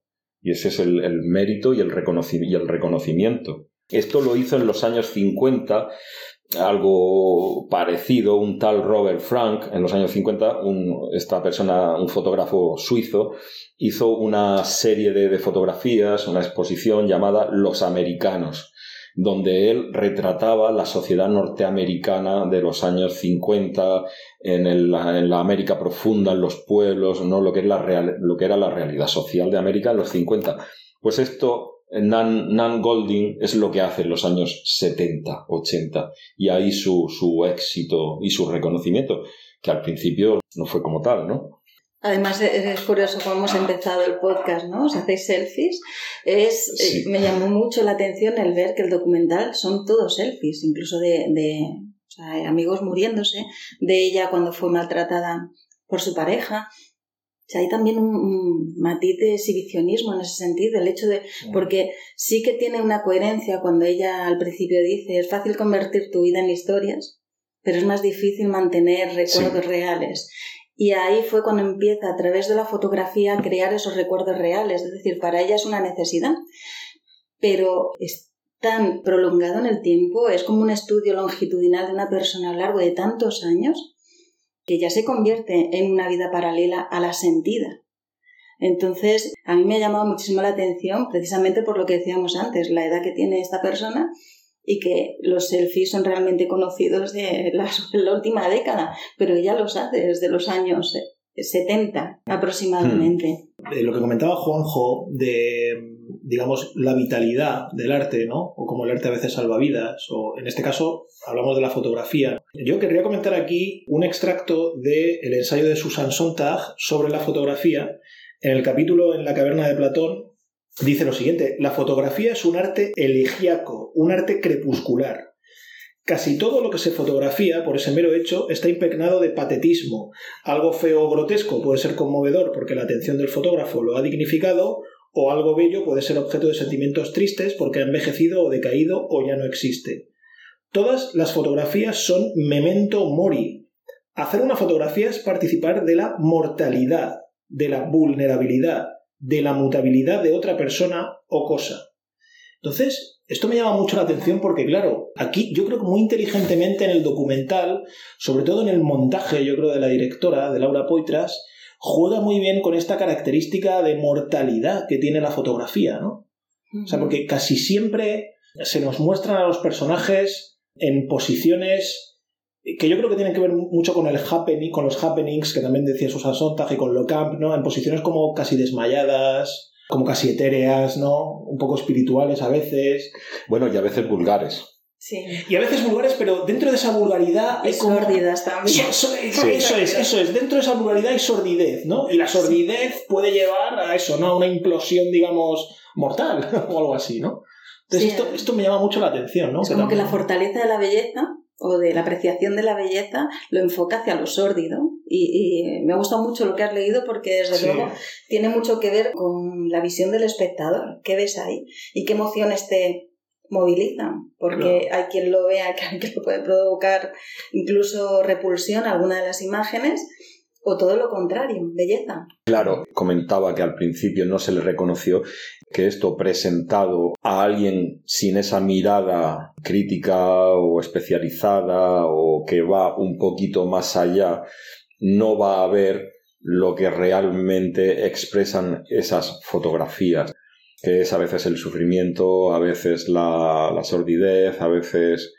Y ese es el, el mérito y el, reconocimiento. Esto lo hizo en los años 50 algo parecido, un tal Robert Frank, en los años 50, un- esta persona, un fotógrafo suizo, hizo una serie de fotografías, una exposición llamada Los Americanos. Donde él retrataba la sociedad norteamericana de los años 50 en, el- en la América profunda, en los pueblos, ¿no? lo, que es la real- lo que era la realidad social de América en los 50. Pues esto, Nan, Nan Golding es lo que hace en los años 70, 80, y ahí su, su éxito y su reconocimiento, que al principio no fue como tal, ¿no? Además, es curioso cómo hemos empezado el podcast, ¿no? Os hacéis selfies. Es, Sí. eh, me llamó mucho la atención el ver que el documental son todos selfies, incluso de, de o sea, hay amigos muriéndose, de ella cuando fue maltratada por su pareja. O sea, hay también un, un matiz de exhibicionismo en ese sentido, el hecho de... Porque sí que tiene una coherencia cuando ella al principio dice, es fácil convertir tu vida en historias, pero es más difícil mantener recuerdos reales. Y ahí fue cuando empieza a través de la fotografía a crear esos recuerdos reales. Es decir, para ella es una necesidad, pero es tan prolongado en el tiempo, es como un estudio longitudinal de una persona a lo largo de tantos años, que ya se convierte en una vida paralela a la sentida. Entonces, a mí me ha llamado muchísimo la atención precisamente por lo que decíamos antes, la edad que tiene esta persona y que los selfies son realmente conocidos de la, la última década, pero ella los hace desde los años 70 aproximadamente. Eh, lo que comentaba Juanjo de, digamos, la vitalidad del arte, ¿no? O como el arte a veces salva vidas, o en este caso hablamos de la fotografía. Yo querría comentar aquí un extracto del ensayo de Susan Sontag sobre la fotografía. En el capítulo En la caverna de Platón dice lo siguiente, la fotografía es un arte elegíaco, un arte crepuscular. Casi todo lo que se fotografía, por ese mero hecho, está impregnado de patetismo, algo feo o grotesco puede ser conmovedor porque la atención del fotógrafo lo ha dignificado, o algo bello puede ser objeto de sentimientos tristes porque ha envejecido o decaído o ya no existe. Todas las fotografías son memento mori. Hacer una fotografía es participar de la mortalidad, de la vulnerabilidad, de la mutabilidad de otra persona o cosa. Entonces, esto me llama mucho la atención porque, claro, aquí yo creo que muy inteligentemente en el documental, sobre todo en el montaje, yo creo, de la directora, de Laura Poitras, juega muy bien con esta característica de mortalidad que tiene la fotografía, ¿no? O sea, porque casi siempre se nos muestran a los personajes en posiciones que yo creo que tienen que ver mucho con el happening, con los happenings que también decía Susan Sontag y con lo camp, ¿no? En posiciones como casi desmayadas, como casi etéreas, ¿no? Un poco espirituales a veces. Bueno, y a veces vulgares. Sí. Y a veces vulgares, pero dentro de esa vulgaridad hay como... sórdidas también. Eso, eso- Sí. eso es, eso es. Dentro de esa vulgaridad hay sordidez, ¿no? Y la sordidez puede llevar a eso, ¿no? A una implosión, digamos, mortal o algo así, ¿no? Entonces Sí. esto, esto me llama mucho la atención, ¿no? Es como que la fortaleza de la belleza o de la apreciación de la belleza lo enfoca hacia lo sórdido. Y, y me ha gustado mucho lo que has leído porque desde Sí. luego tiene mucho que ver con la visión del espectador. ¿Qué ves ahí? ¿Y qué emociones te movilizan? Porque hay quien lo vea que, que le puede provocar incluso repulsión a alguna de las imágenes o todo lo contrario, belleza. Claro, comentaba que al principio no se le reconoció que esto presentado a alguien sin esa mirada crítica o especializada o que va un poquito más allá, no va a ver lo que realmente expresan esas fotografías, que es a veces el sufrimiento, a veces la, la sordidez, a veces...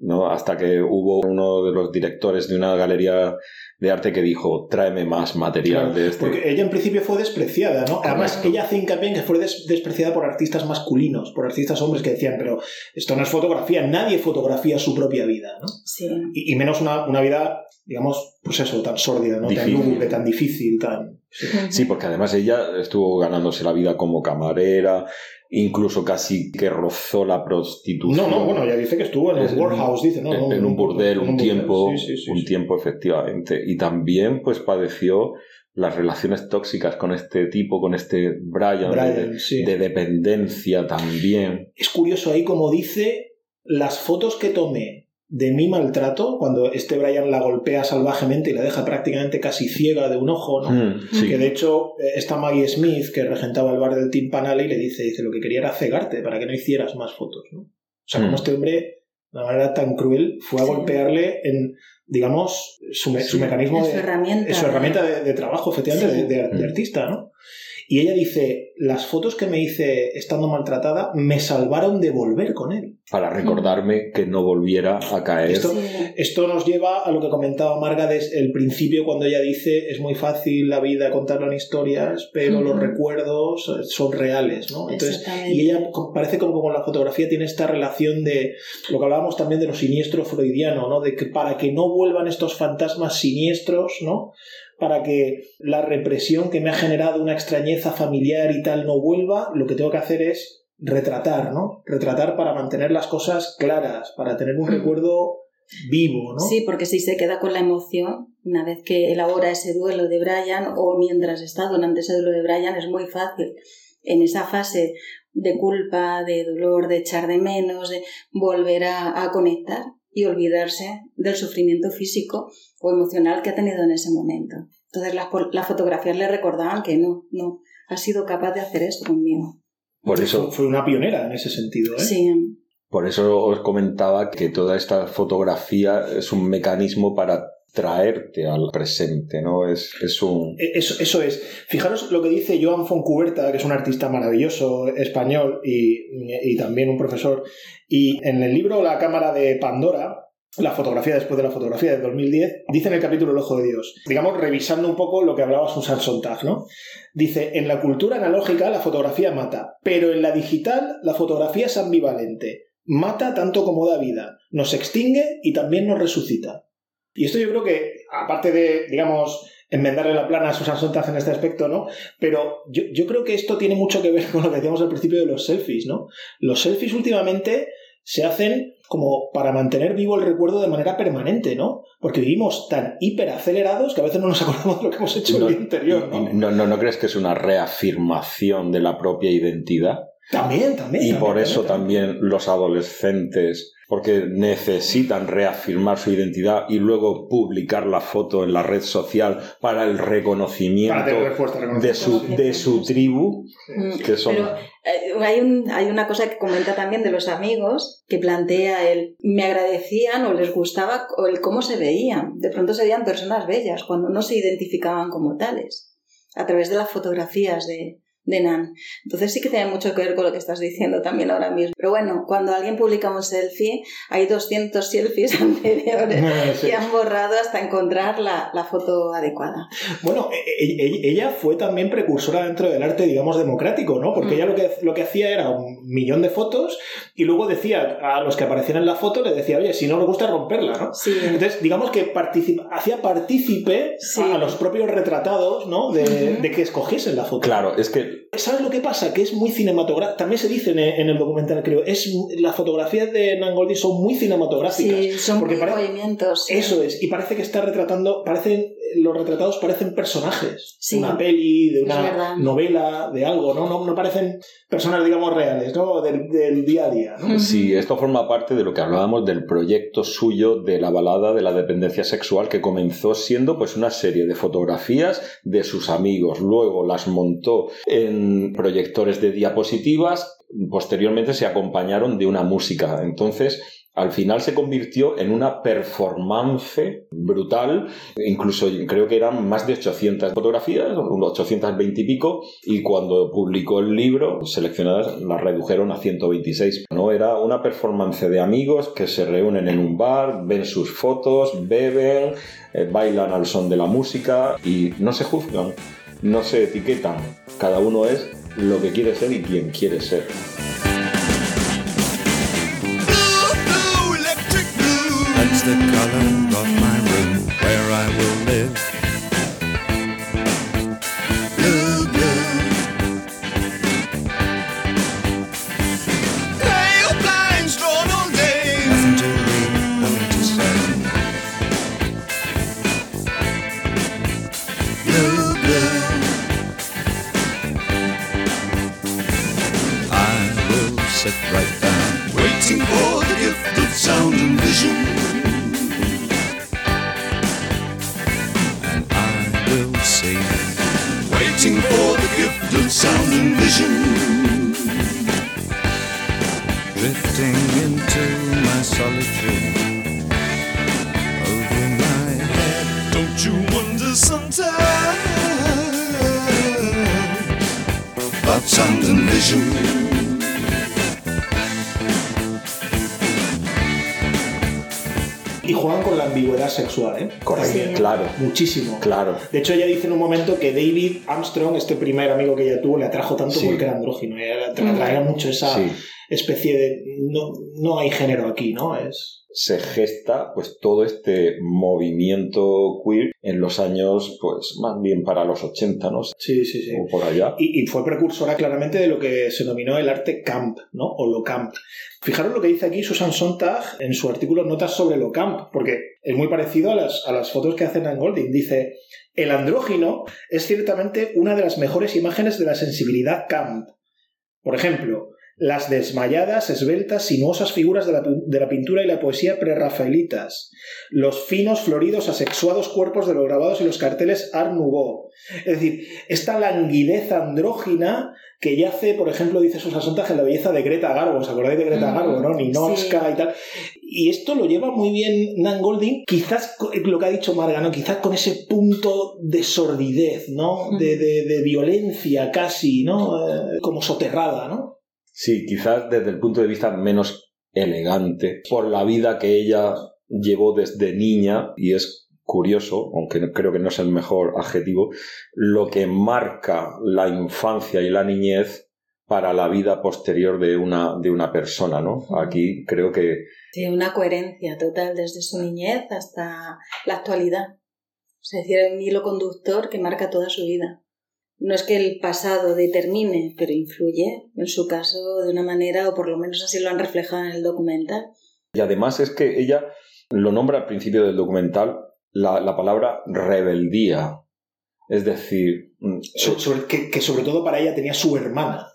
¿no? Hasta que hubo uno de los directores de una galería de arte que dijo, tráeme más material Claro, de este. Porque ella en principio fue despreciada, ¿no? Además, Correcto. ella hace hincapié en que fue des- despreciada por artistas masculinos, por artistas hombres que decían, pero esto no es fotografía, nadie fotografía su propia vida, ¿no? Sí. Y, y menos una, una vida, digamos, pues eso, tan sórdida, ¿no? Tan Difícil. lúgubre, tan difícil, tan... Sí, porque además ella estuvo ganándose la vida como camarera, incluso casi que rozó la prostitución. No, no, bueno, ya dice que estuvo en Es- un warehouse, dice, ¿no? en, en un burdel, un, tiempo, Sí, sí, sí, un tiempo efectivamente. Y también pues padeció las relaciones tóxicas con este tipo, con este Brian, Brian, de, de dependencia también. Es curioso ahí como dice las fotos que tomé de mi maltrato, cuando este Brian la golpea salvajemente y la deja prácticamente casi ciega de un ojo, ¿no? Mm, sí. Que de hecho eh, está Maggie Smith, que regentaba el bar del Timpanale, y le dice, dice, lo que quería era cegarte para que no hicieras más fotos, ¿no? O sea, como Mm. este hombre, de una manera tan cruel, fue a Sí. golpearle en digamos, su, me- su Sí. mecanismo Es de, su herramienta. es su herramienta de, de trabajo, efectivamente, Sí. de, de- de Mm. artista, ¿no? Y ella dice, las fotos que me hice estando maltratada me salvaron de volver con él. Para recordarme que no volviera a caer. Esto-. Esto nos lleva a lo que comentaba Marga desde el principio cuando ella dice es muy fácil la vida contarla en historias, pero los recuerdos son reales, ¿no? Entonces, y ella parece como que con la fotografía tiene esta relación de lo que hablábamos también de lo siniestro freudiano, ¿no? De que para que no vuelvan estos fantasmas siniestros, ¿no? Para que la represión que me ha generado una extrañeza familiar y tal no vuelva, lo que tengo que hacer es retratar, ¿no? Retratar para mantener las cosas claras, para tener un Ujú. recuerdo vivo, ¿no? Sí, porque si se queda con la emoción, una vez que elabora ese duelo de Brian o mientras está durante ese duelo de Brian, es muy fácil en esa fase de culpa, de dolor, de echar de menos, de volver a, a conectar y olvidarse del sufrimiento físico o emocional que ha tenido en ese momento. Entonces las, fotografías le recordaban que no, no, ha sido capaz de hacer esto conmigo. Por eso, Fue- fue una pionera en ese sentido, ¿eh? Sí, por eso os comentaba que toda esta fotografía es un mecanismo para traerte al presente, ¿no? Es, es un... E- Eso, eso es. Fijaros lo que dice Joan Foncuberta, que es un artista maravilloso español y, y también un profesor. Y en el libro La Cámara de Pandora, la fotografía después de la fotografía de 2010, dice en el capítulo El Ojo de Dios, digamos, revisando un poco lo que hablaba Susan Sontag, ¿no? Dice, en la cultura analógica la fotografía mata, pero en la digital la fotografía es ambivalente. Mata tanto como da vida, nos extingue y también nos resucita. Y esto yo creo que, aparte de, digamos, enmendarle la plana a Susan Sontag en este aspecto, ¿no? Pero yo, yo creo que esto tiene mucho que ver con lo que decíamos al principio de los selfies, ¿no? Los selfies últimamente se hacen como para mantener vivo el recuerdo de manera permanente, ¿no? Porque vivimos tan hiperacelerados que a veces no nos acordamos de lo que hemos hecho en el día anterior, ¿no? ¿No, no, ¿No crees que es una reafirmación de la propia identidad? También, también. Y también, por eso también. también los adolescentes, porque necesitan reafirmar su identidad y luego publicar la foto en la red social para el Para reconocimiento de su, de su tribu, Mm, que son... Pero eh, hay, un- hay una cosa que comenta también de los amigos, que plantea el me agradecían o les gustaba o el cómo se veían. De pronto se veían personas bellas cuando no se identificaban como tales, a través de las fotografías de, de Nan. Entonces sí que tiene mucho que ver con lo que estás diciendo también ahora mismo. Pero bueno, cuando alguien publica un selfie, hay 200 selfies anteriores Sí. que han borrado hasta encontrar la, la foto adecuada. Bueno, e- e- e- ella fue también precursora dentro del arte, digamos, democrático, ¿no? Porque Mm. ella lo que, lo que hacía era un millón de fotos y luego decía a los que aparecían en la foto, le decía, oye, si no le gusta romperla, ¿no? Sí. Entonces, digamos que participa- hacía partícipe Sí. a, los propios retratados, ¿no? De, de que escogiesen la foto. Claro, es que ¿Sabes lo que pasa? Que es muy cinematográfico. También se dice en el, en el documental, creo. Es, las fotografías de Nan Goldie son muy cinematográficas. Sí, son porque muy movimientos. sí. Eso es, y parece que está retratando, parecen, los retratados parecen personajes Sí. de una peli, de una novela, de algo, ¿no? No, no parecen personas, digamos, reales, ¿no? Del, del día a día. Sí, esto forma parte de lo que hablábamos del proyecto suyo de la balada de la dependencia sexual que comenzó siendo pues una serie de fotografías de sus amigos, luego las montó en proyectores de diapositivas, posteriormente se acompañaron de una música. Entonces, al final se convirtió en una performance brutal, incluso creo que eran más de 800 fotografías, unos 820 y pico, y cuando publicó el libro, seleccionadas las redujeron a 126. ¿no? Era una performance de amigos que se reúnen en un bar, ven sus fotos, beben, eh, bailan al son de la música y no se juzgan, no se etiquetan. Cada uno es lo que quiere ser y quien quiere ser. The color of my room where I will live. Sexual, ¿eh? Correcto, Sí. claro, Muchísimo. claro. De hecho, ella dice en un momento que David Armstrong, este primer amigo que ella tuvo, le atrajo tanto Sí. porque era andrógino. Te atraía mucho esa Sí. especie de. No, no hay género aquí, ¿no? Es. se gesta pues todo este movimiento queer en los años pues más bien para los 80 no Sí, sí, sí. o por allá Y, y fue precursora claramente de lo que se denominó el arte camp, ¿no? O lo camp. Fijaros lo que dice aquí Susan Sontag en su artículo Notas sobre lo camp, porque es muy parecido a las, a las fotos que hace Nan Golding. Dice, el andrógino es ciertamente una de las mejores imágenes de la sensibilidad camp. Por ejemplo, las desmayadas, esbeltas, sinuosas figuras de la, de la pintura y la poesía prerrafaelitas, los finos, floridos, asexuados cuerpos de los grabados y los carteles Art Nouveau. Es decir, esta languidez andrógina que yace, por ejemplo, dice Susan Sontag en la belleza de Greta Garbo, ¿os acordáis de Greta Mm, Garbo, no? Ninochka sí. y tal. Y esto lo lleva muy bien Nan Golding, quizás co- lo que ha dicho Marga, ¿no? Quizás con ese punto de sordidez, ¿no? Mm. De, de- de violencia casi, ¿no? Eh, como soterrada, ¿no? sí quizás desde el punto de vista menos elegante por la vida que ella llevó desde niña y es curioso aunque creo que no es el mejor adjetivo lo que marca la infancia y la niñez para la vida posterior de una, de una persona, ¿no? Aquí creo que Sí, una coherencia total desde su niñez hasta la actualidad. Es decir, hay un hilo conductor que marca toda su vida. No es que el pasado determine, pero influye, en su caso, de una manera, o por lo menos así lo han reflejado en el documental. Y además es que ella lo nombra al principio del documental la, la palabra rebeldía. Es decir, mm, So- sobre- que, que sobre todo para ella tenía su hermana.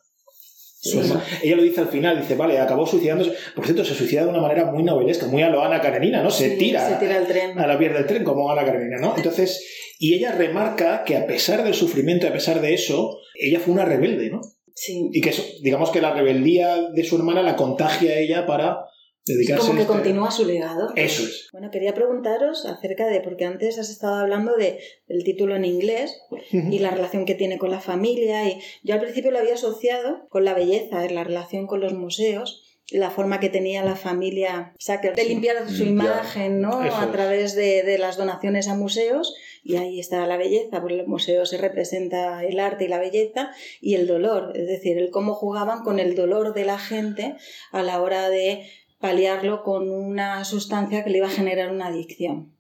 Sí. Ella lo dice al final, dice, vale, acabó suicidándose. Por cierto, se suicida de una manera muy novelesca, muy a lo Ana Karenina, ¿no? Se Sí, tira, Se tira al tren. a la piel del tren como Ana Karenina, ¿no? Entonces, y ella remarca que a pesar del sufrimiento, a pesar de eso, ella fue una rebelde, ¿no? Sí. Y que eso, digamos que la rebeldía de su hermana la contagia a ella para dedicarse como que a este- continúa su legado. Eso es. Bueno, quería preguntaros acerca de, porque antes has estado hablando de, del título en inglés y la relación que tiene con la familia. Y yo al principio lo había asociado con la belleza, la relación con los museos, la forma que tenía la familia Sacker de limpiar su limpiar. imagen ¿no? Eso a través de, de las donaciones a museos. Y ahí está la belleza, porque en los museos se representa el arte y la belleza y el dolor, es decir, el cómo jugaban con el dolor de la gente a la hora de paliarlo con una sustancia que le iba a generar una adicción.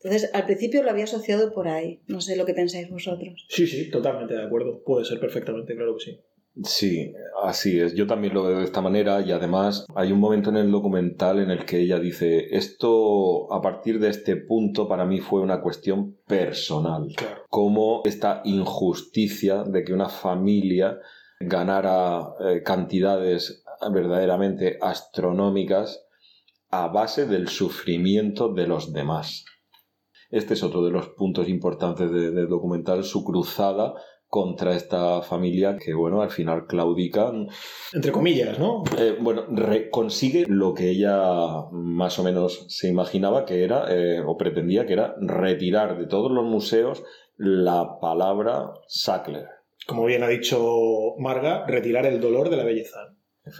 Entonces, al principio lo había asociado por ahí. No sé lo que pensáis vosotros. Sí, sí, totalmente de acuerdo. Puede ser perfectamente, claro que sí. Sí, así es. Yo también lo veo de esta manera y además hay un momento en el documental en el que ella dice, esto a partir de este punto para mí fue una cuestión personal. Claro. Cómo esta injusticia de que una familia ganara eh, cantidades verdaderamente astronómicas a base del sufrimiento de los demás. Este es otro de los puntos importantes de- del documental, su cruzada contra esta familia que, bueno, al final claudica. Entre comillas, ¿no? Eh, bueno, consigue lo que ella más o menos se imaginaba que era, eh, o pretendía que era, retirar de todos los museos la palabra Sackler. Como bien ha dicho Marga, retirar el dolor de la belleza.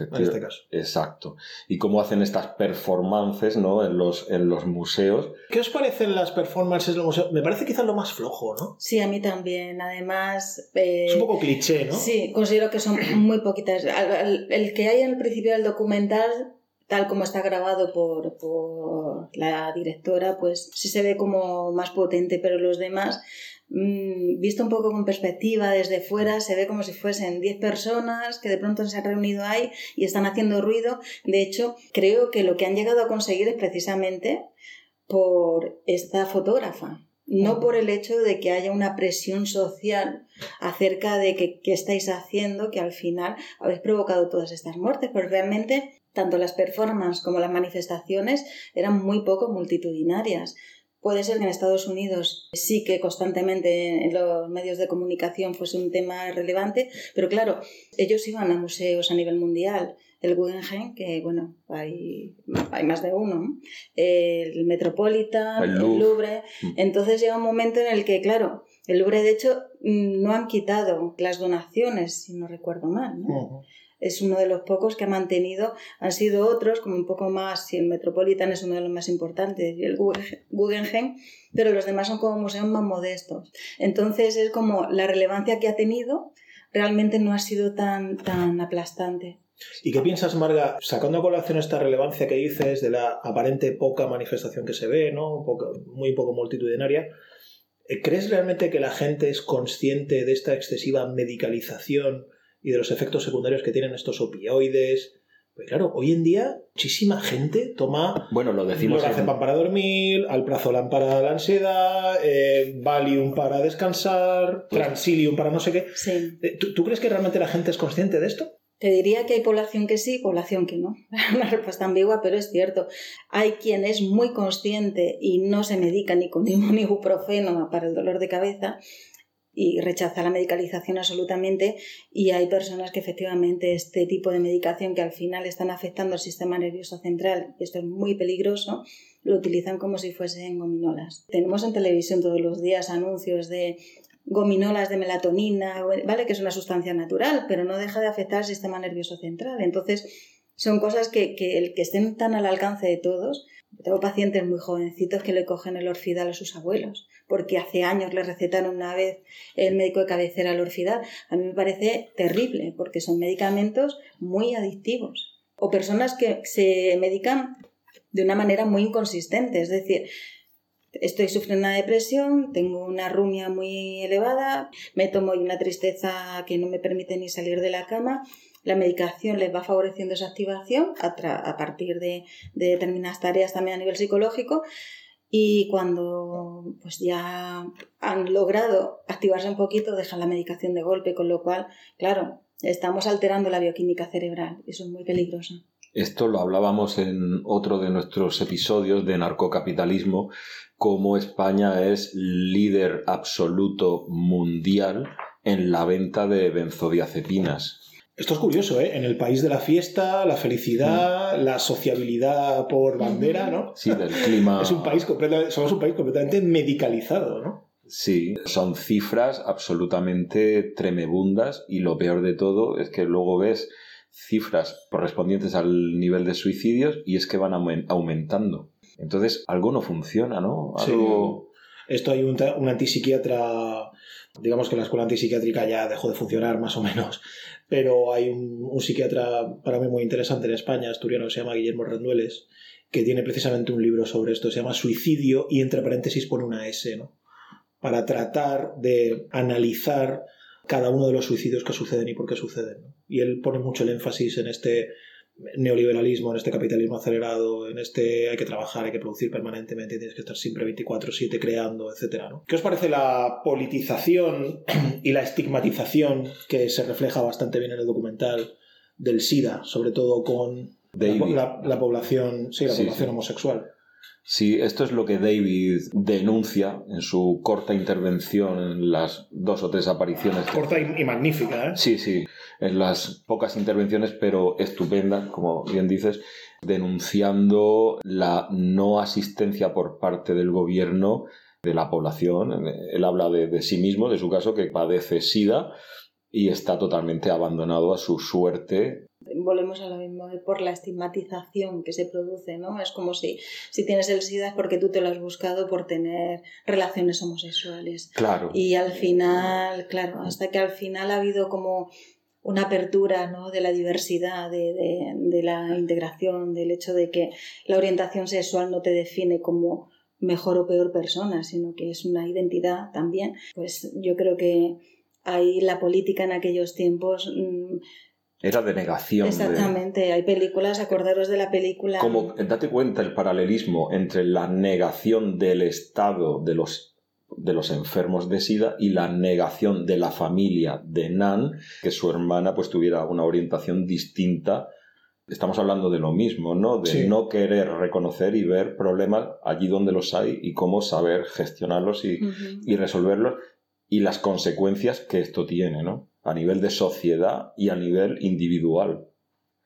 En este caso. Exacto. Y cómo hacen estas performances ¿no? en, los, en los museos. ¿Qué os parecen las performances del museo? Me parece quizás lo más flojo, ¿no? Sí, a mí también. Además, eh, Es un poco cliché, ¿no? sí, considero que son muy poquitas. El que hay en el principio del documental, tal como está grabado por, por la directora, pues sí se ve como más potente, pero los demás, mm, visto un poco con perspectiva desde fuera, se ve como si fuesen 10 personas que de pronto se han reunido ahí y están haciendo ruido. De hecho, creo que lo que han llegado a conseguir es precisamente por esta fotógrafa. No por el hecho de que haya una presión social acerca de que qué estáis haciendo, que al final habéis provocado todas estas muertes, pero realmente tanto las performances como las manifestaciones eran muy poco multitudinarias. Puede ser que en Estados Unidos sí que constantemente en los medios de comunicación fuese un tema relevante, pero claro, ellos iban a museos a nivel mundial. El Guggenheim, que bueno, hay, hay más de uno, ¿no? el Metropolitan, El el Louvre. Mm. Entonces llega un momento en el que, claro, el Louvre de hecho mm, no han quitado las donaciones, si no recuerdo mal, ¿no? Es uno de los pocos que ha mantenido, han sido otros, como un poco más, si el Metropolitan es uno de los más importantes, y el Guggen- Guggenheim, pero los demás son como museos más modestos. Entonces es como la relevancia que ha tenido realmente no ha sido tan, tan aplastante. ¿Y qué piensas, Marga, sacando a colación esta relevancia que dices de la aparente poca manifestación que se ve, ¿no? Muy poco multitudinaria? ¿Crees realmente que la gente es consciente de esta excesiva medicalización y de los efectos secundarios que tienen estos opioides? Pues claro, hoy en día muchísima gente toma Bueno, lo decimos en- Lorazepam para dormir, alprazolam para la ansiedad, eh, Valium para descansar, Pues- Transilium para no sé qué. Sí. Eh, ¿Tú, tú crees que realmente la gente es consciente de esto? Te diría que hay población que sí, población que no. Una respuesta ambigua, pero es cierto. Hay quien es muy consciente y no se medica ni con ningún ibuprofeno para el dolor de cabeza y rechaza la medicalización absolutamente y hay personas que efectivamente este tipo de medicación que al final están afectando al sistema nervioso central y esto es muy peligroso lo utilizan como si fuesen gominolas. Tenemos en televisión todos los días anuncios de gominolas de melatonina, ¿vale? Que es una sustancia natural, pero no deja de afectar al sistema nervioso central. Entonces, son cosas que, que el que estén tan al alcance de todos. Tengo pacientes muy jovencitos que le cogen el orfidal a sus abuelos, porque hace años le recetaron una vez el médico de cabecera el orfidal. A mí me parece terrible, porque son medicamentos muy adictivos. O personas que se medican de una manera muy inconsistente, es decir, estoy sufriendo una depresión, tengo una rumia muy elevada, me tomo una tristeza que no me permite ni salir de la cama, la medicación les va favoreciendo esa activación a, a partir de, de determinadas tareas también a nivel psicológico y cuando pues ya han logrado activarse un poquito dejan la medicación de golpe, con lo cual, claro, estamos alterando la bioquímica cerebral y eso es muy peligroso. Esto lo hablábamos en otro de nuestros episodios de narcocapitalismo, cómo España es líder absoluto mundial en la venta de benzodiazepinas. Esto es curioso, ¿eh? En el país de la fiesta, la felicidad, la sociabilidad por bandera, ¿no? Sí, del clima. Es un país completa- somos un país completamente medicalizado, ¿no? Sí, son cifras absolutamente tremebundas y lo peor de todo es que luego ves cifras correspondientes al nivel de suicidios y es que van aumen- aumentando. Entonces, algo no funciona, ¿no? Sí. Algo... Esto hay un, un antipsiquiatra, digamos que la escuela antipsiquiátrica ya dejó de funcionar más o menos, pero hay un, psiquiatra para mí muy interesante en España, asturiano, que se llama Guillermo Rendueles, que tiene precisamente un libro sobre esto, se llama Suicidio y entre paréntesis pone una S, ¿no? Para tratar de analizar cada uno de los suicidios que suceden y por qué suceden. Y él pone mucho el énfasis en este neoliberalismo, en este capitalismo acelerado, en este hay que trabajar, hay que producir permanentemente, tienes que estar siempre 24/7 creando, etcétera, ¿no? ¿Qué os parece la politización y la estigmatización que se refleja bastante bien en el documental del SIDA, sobre todo con la, David. la- la población, sí, la Sí, población sí. homosexual? Sí, esto es lo que David denuncia en su corta intervención en las dos o tres apariciones. Corta y, y magnífica, ¿eh? Sí, sí, en las pocas intervenciones, pero estupendas, como bien dices, denunciando la no asistencia por parte del gobierno de la población. Él habla de, de sí mismo, de su caso, que padece SIDA y está totalmente abandonado a su suerte. Volvemos a lo mismo por la estigmatización que se produce, ¿no? Es como si, si tienes el SIDA es porque tú te lo has buscado por tener relaciones homosexuales. Claro. Y al final, claro, hasta que al final ha habido como una apertura ¿no? de la diversidad, de, de- de la integración, del hecho de que la orientación sexual no te define como mejor o peor persona, sino que es una identidad también, pues yo creo que ahí la política en aquellos tiempos... mm, Era de negación. de- Exactamente, hay películas, acordaros de la película... Como, date cuenta el paralelismo entre la negación del Estado de los, de los enfermos de SIDA y la negación de la familia de Nan, que su hermana pues tuviera una orientación distinta Estamos hablando de lo mismo, ¿no? De Sí. no querer reconocer y ver problemas allí donde los hay y cómo saber gestionarlos y, y resolverlos y las consecuencias que esto tiene, ¿no? A nivel de sociedad y a nivel individual.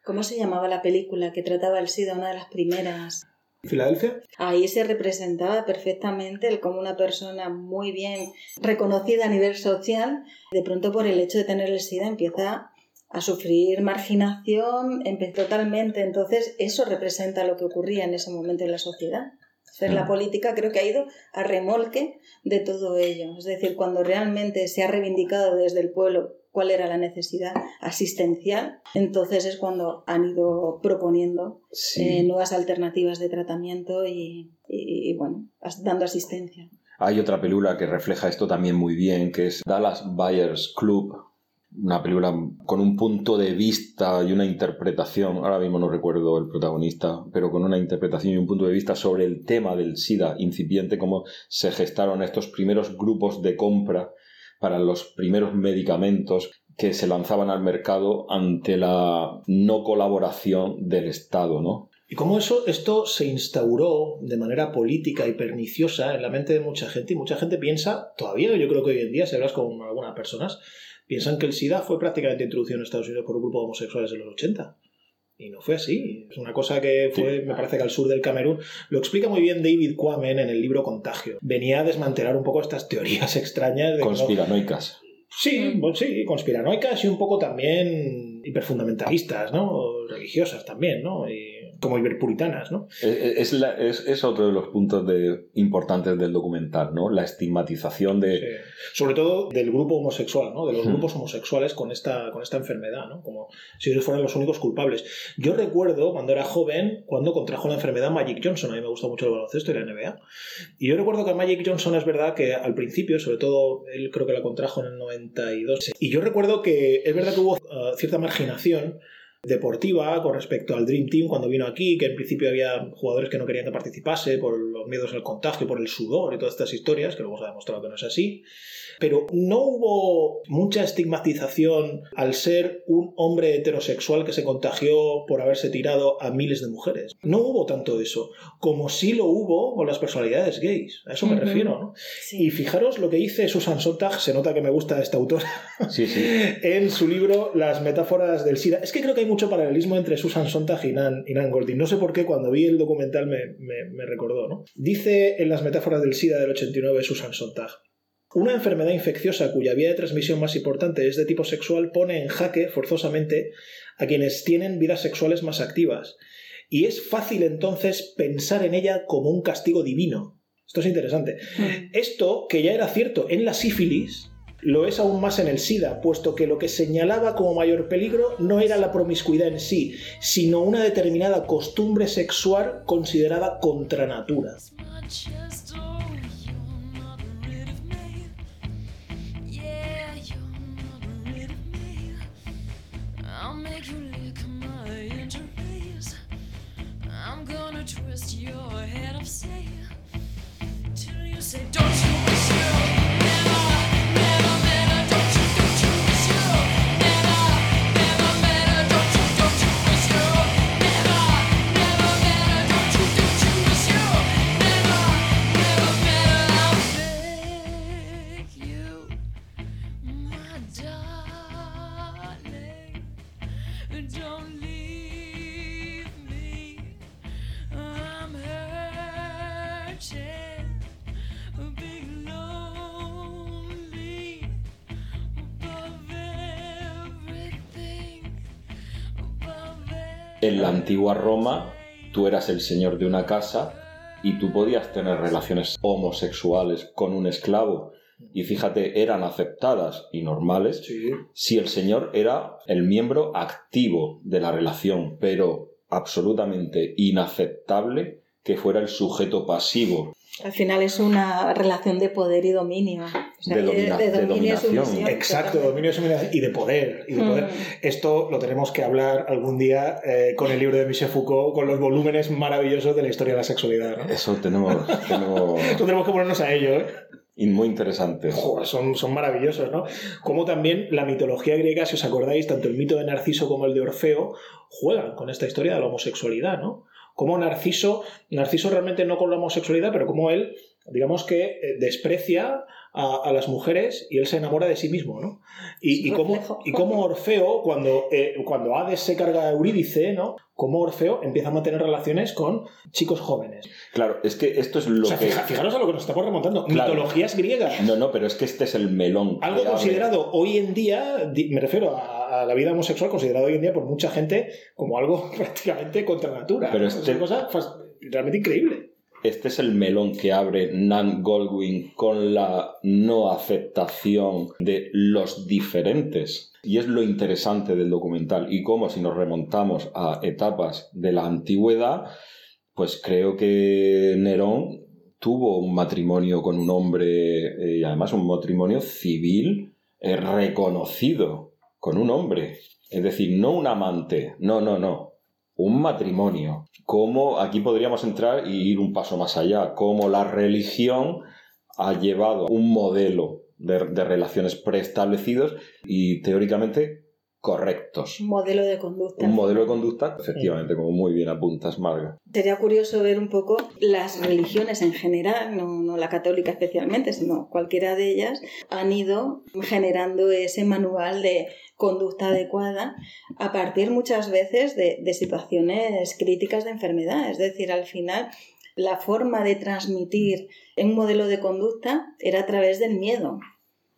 ¿Cómo se llamaba la película que trataba el SIDA, una de las primeras? ¿Filadelfia? Ahí se representaba perfectamente el cómo una persona muy bien reconocida a nivel social, de pronto por el hecho de tener el SIDA empieza a sufrir marginación totalmente. Entonces, eso representa lo que ocurría en ese momento en la sociedad. Entonces, la política creo que ha ido a remolque de todo ello. Es decir, cuando realmente se ha reivindicado desde el pueblo cuál era la necesidad asistencial, entonces es cuando han ido proponiendo Sí. eh, nuevas alternativas de tratamiento y, y- y, bueno, dando asistencia. Hay otra película que refleja esto también muy bien, que es Dallas Buyers Club, una película con un punto de vista y una interpretación, ahora mismo no recuerdo el protagonista, pero con una interpretación y un punto de vista sobre el tema del SIDA incipiente, cómo se gestaron estos primeros grupos de compra para los primeros medicamentos que se lanzaban al mercado ante la no colaboración del Estado, ¿no? Y cómo eso, esto se instauró de manera política y perniciosa en la mente de mucha gente. Y mucha gente piensa, todavía yo creo que hoy en día, si hablas con algunas personas, piensan que el SIDA fue prácticamente introducido en Estados Unidos por un grupo de homosexuales en los 80. Y no fue así. Es una cosa que fue, me parece que al sur del Camerún. Lo explica muy bien David Quammen en el libro Contagio. Venía a desmantelar un poco estas teorías extrañas de no- Conspiranoicas. Sí, bueno, sí, conspiranoicas y un poco también hiperfundamentalistas, ¿no? Religiosas también, ¿no? Y como hiperpuritanas, ¿no? Es, es la- es- es otro de los puntos de, importantes del documental, ¿no? La estigmatización de... Sí. Sobre todo del grupo homosexual, ¿no? De los grupos homosexuales con esta, con esta enfermedad, ¿no? Como si ellos fueran los únicos culpables. Yo recuerdo cuando era joven, cuando contrajo la enfermedad Magic Johnson. A mí me gusta mucho el baloncesto y la NBA. Y yo recuerdo que Magic Johnson es verdad que al principio, sobre todo, él creo que la contrajo en el 92. Y yo recuerdo que es verdad que hubo uh, cierta marginación deportiva con respecto al Dream Team cuando vino aquí, que en principio había jugadores que no querían que participase por los miedos al contagio, por el sudor y todas estas historias, que luego se ha demostrado que no es así. Pero no hubo mucha estigmatización al ser un hombre heterosexual que se contagió por haberse tirado a miles de mujeres. No hubo tanto eso, como sí lo hubo con las personalidades gays. A eso me refiero, ¿no? Sí. Y fijaros lo que dice Susan Sontag, se nota que me gusta esta autora, Sí, sí. en su libro Las metáforas del SIDA. Es que creo que hay mucho paralelismo entre Susan Sontag y Nan, y Nan Goldin. No sé por qué cuando vi el documental me, me- me recordó, ¿no? Dice en Las metáforas del SIDA del 89 Susan Sontag. Una enfermedad infecciosa cuya vía de transmisión más importante es de tipo sexual pone en jaque forzosamente a quienes tienen vidas sexuales más activas. Y es fácil entonces pensar en ella como un castigo divino. Esto es interesante. Mm. Esto, que ya era cierto en la sífilis, lo es aún más en el SIDA, puesto que lo que señalaba como mayor peligro no era la promiscuidad en sí, sino una determinada costumbre sexual considerada contra natura. Twist your head up, say, till you say, Don't you wish you En la antigua Roma, tú eras el señor de una casa y tú podías tener relaciones homosexuales con un esclavo. Y fíjate, eran aceptadas y normales Sí. si el señor era el miembro activo de la relación, pero absolutamente inaceptable que fuera el sujeto pasivo. Al final es una relación de poder y dominio. O sea, De domina- de dominio y dominación. sumisión, Exacto, totalmente. dominio de dominación y de poder. Y de Mm. poder. Esto lo tenemos que hablar algún día eh, con el libro de Michel Foucault, con los volúmenes maravillosos de la historia de la sexualidad. ¿no? Eso tenemos... tenemos... Esto tenemos que ponernos a ello, ¿eh? Y muy interesantes. Joder, son, son maravillosos, ¿no? Como también la mitología griega, si os acordáis, tanto el mito de Narciso como el de Orfeo juegan con esta historia de la homosexualidad, ¿no? Como Narciso, Narciso realmente no con la homosexualidad, pero como él, digamos que eh, desprecia a, a las mujeres y él se enamora de sí mismo, ¿no? Y, y, reflejo. y como Orfeo, cuando, eh, cuando Hades se carga a Eurídice, ¿no? Como Orfeo empieza a mantener relaciones con chicos jóvenes. Claro, es que esto es lo o sea, que... fija- fijaros a lo que nos estamos remontando. Claro. Mitologías griegas. No, no, pero es que este es el melón. Algo abre- considerado hoy en día, me refiero a, la vida homosexual, considerado hoy en día por mucha gente como algo prácticamente contra natura. Pero ¿no? este- Es una cosa realmente increíble. Este es el melón que abre Nan Goldwyn con la no aceptación de los diferentes. Y es lo interesante del documental. Y cómo si nos remontamos a etapas de la antigüedad, pues creo que Nerón tuvo un matrimonio con un hombre, eh, y además un matrimonio civil eh, reconocido con un hombre. Es decir, no un amante, no, no, no, un matrimonio. Cómo aquí podríamos entrar y ir un paso más allá, cómo la religión ha llevado un modelo de, de relaciones preestablecidos y teóricamente correctos. Un modelo de conducta. Un modelo de conducta, efectivamente, como muy bien apuntas, Marga. Sería curioso ver un poco las religiones en general, no, no la católica especialmente, sino cualquiera de ellas, han ido generando ese manual de conducta adecuada a partir muchas veces de, de situaciones críticas de enfermedad. Es decir, al final la forma de transmitir un modelo de conducta era a través del miedo.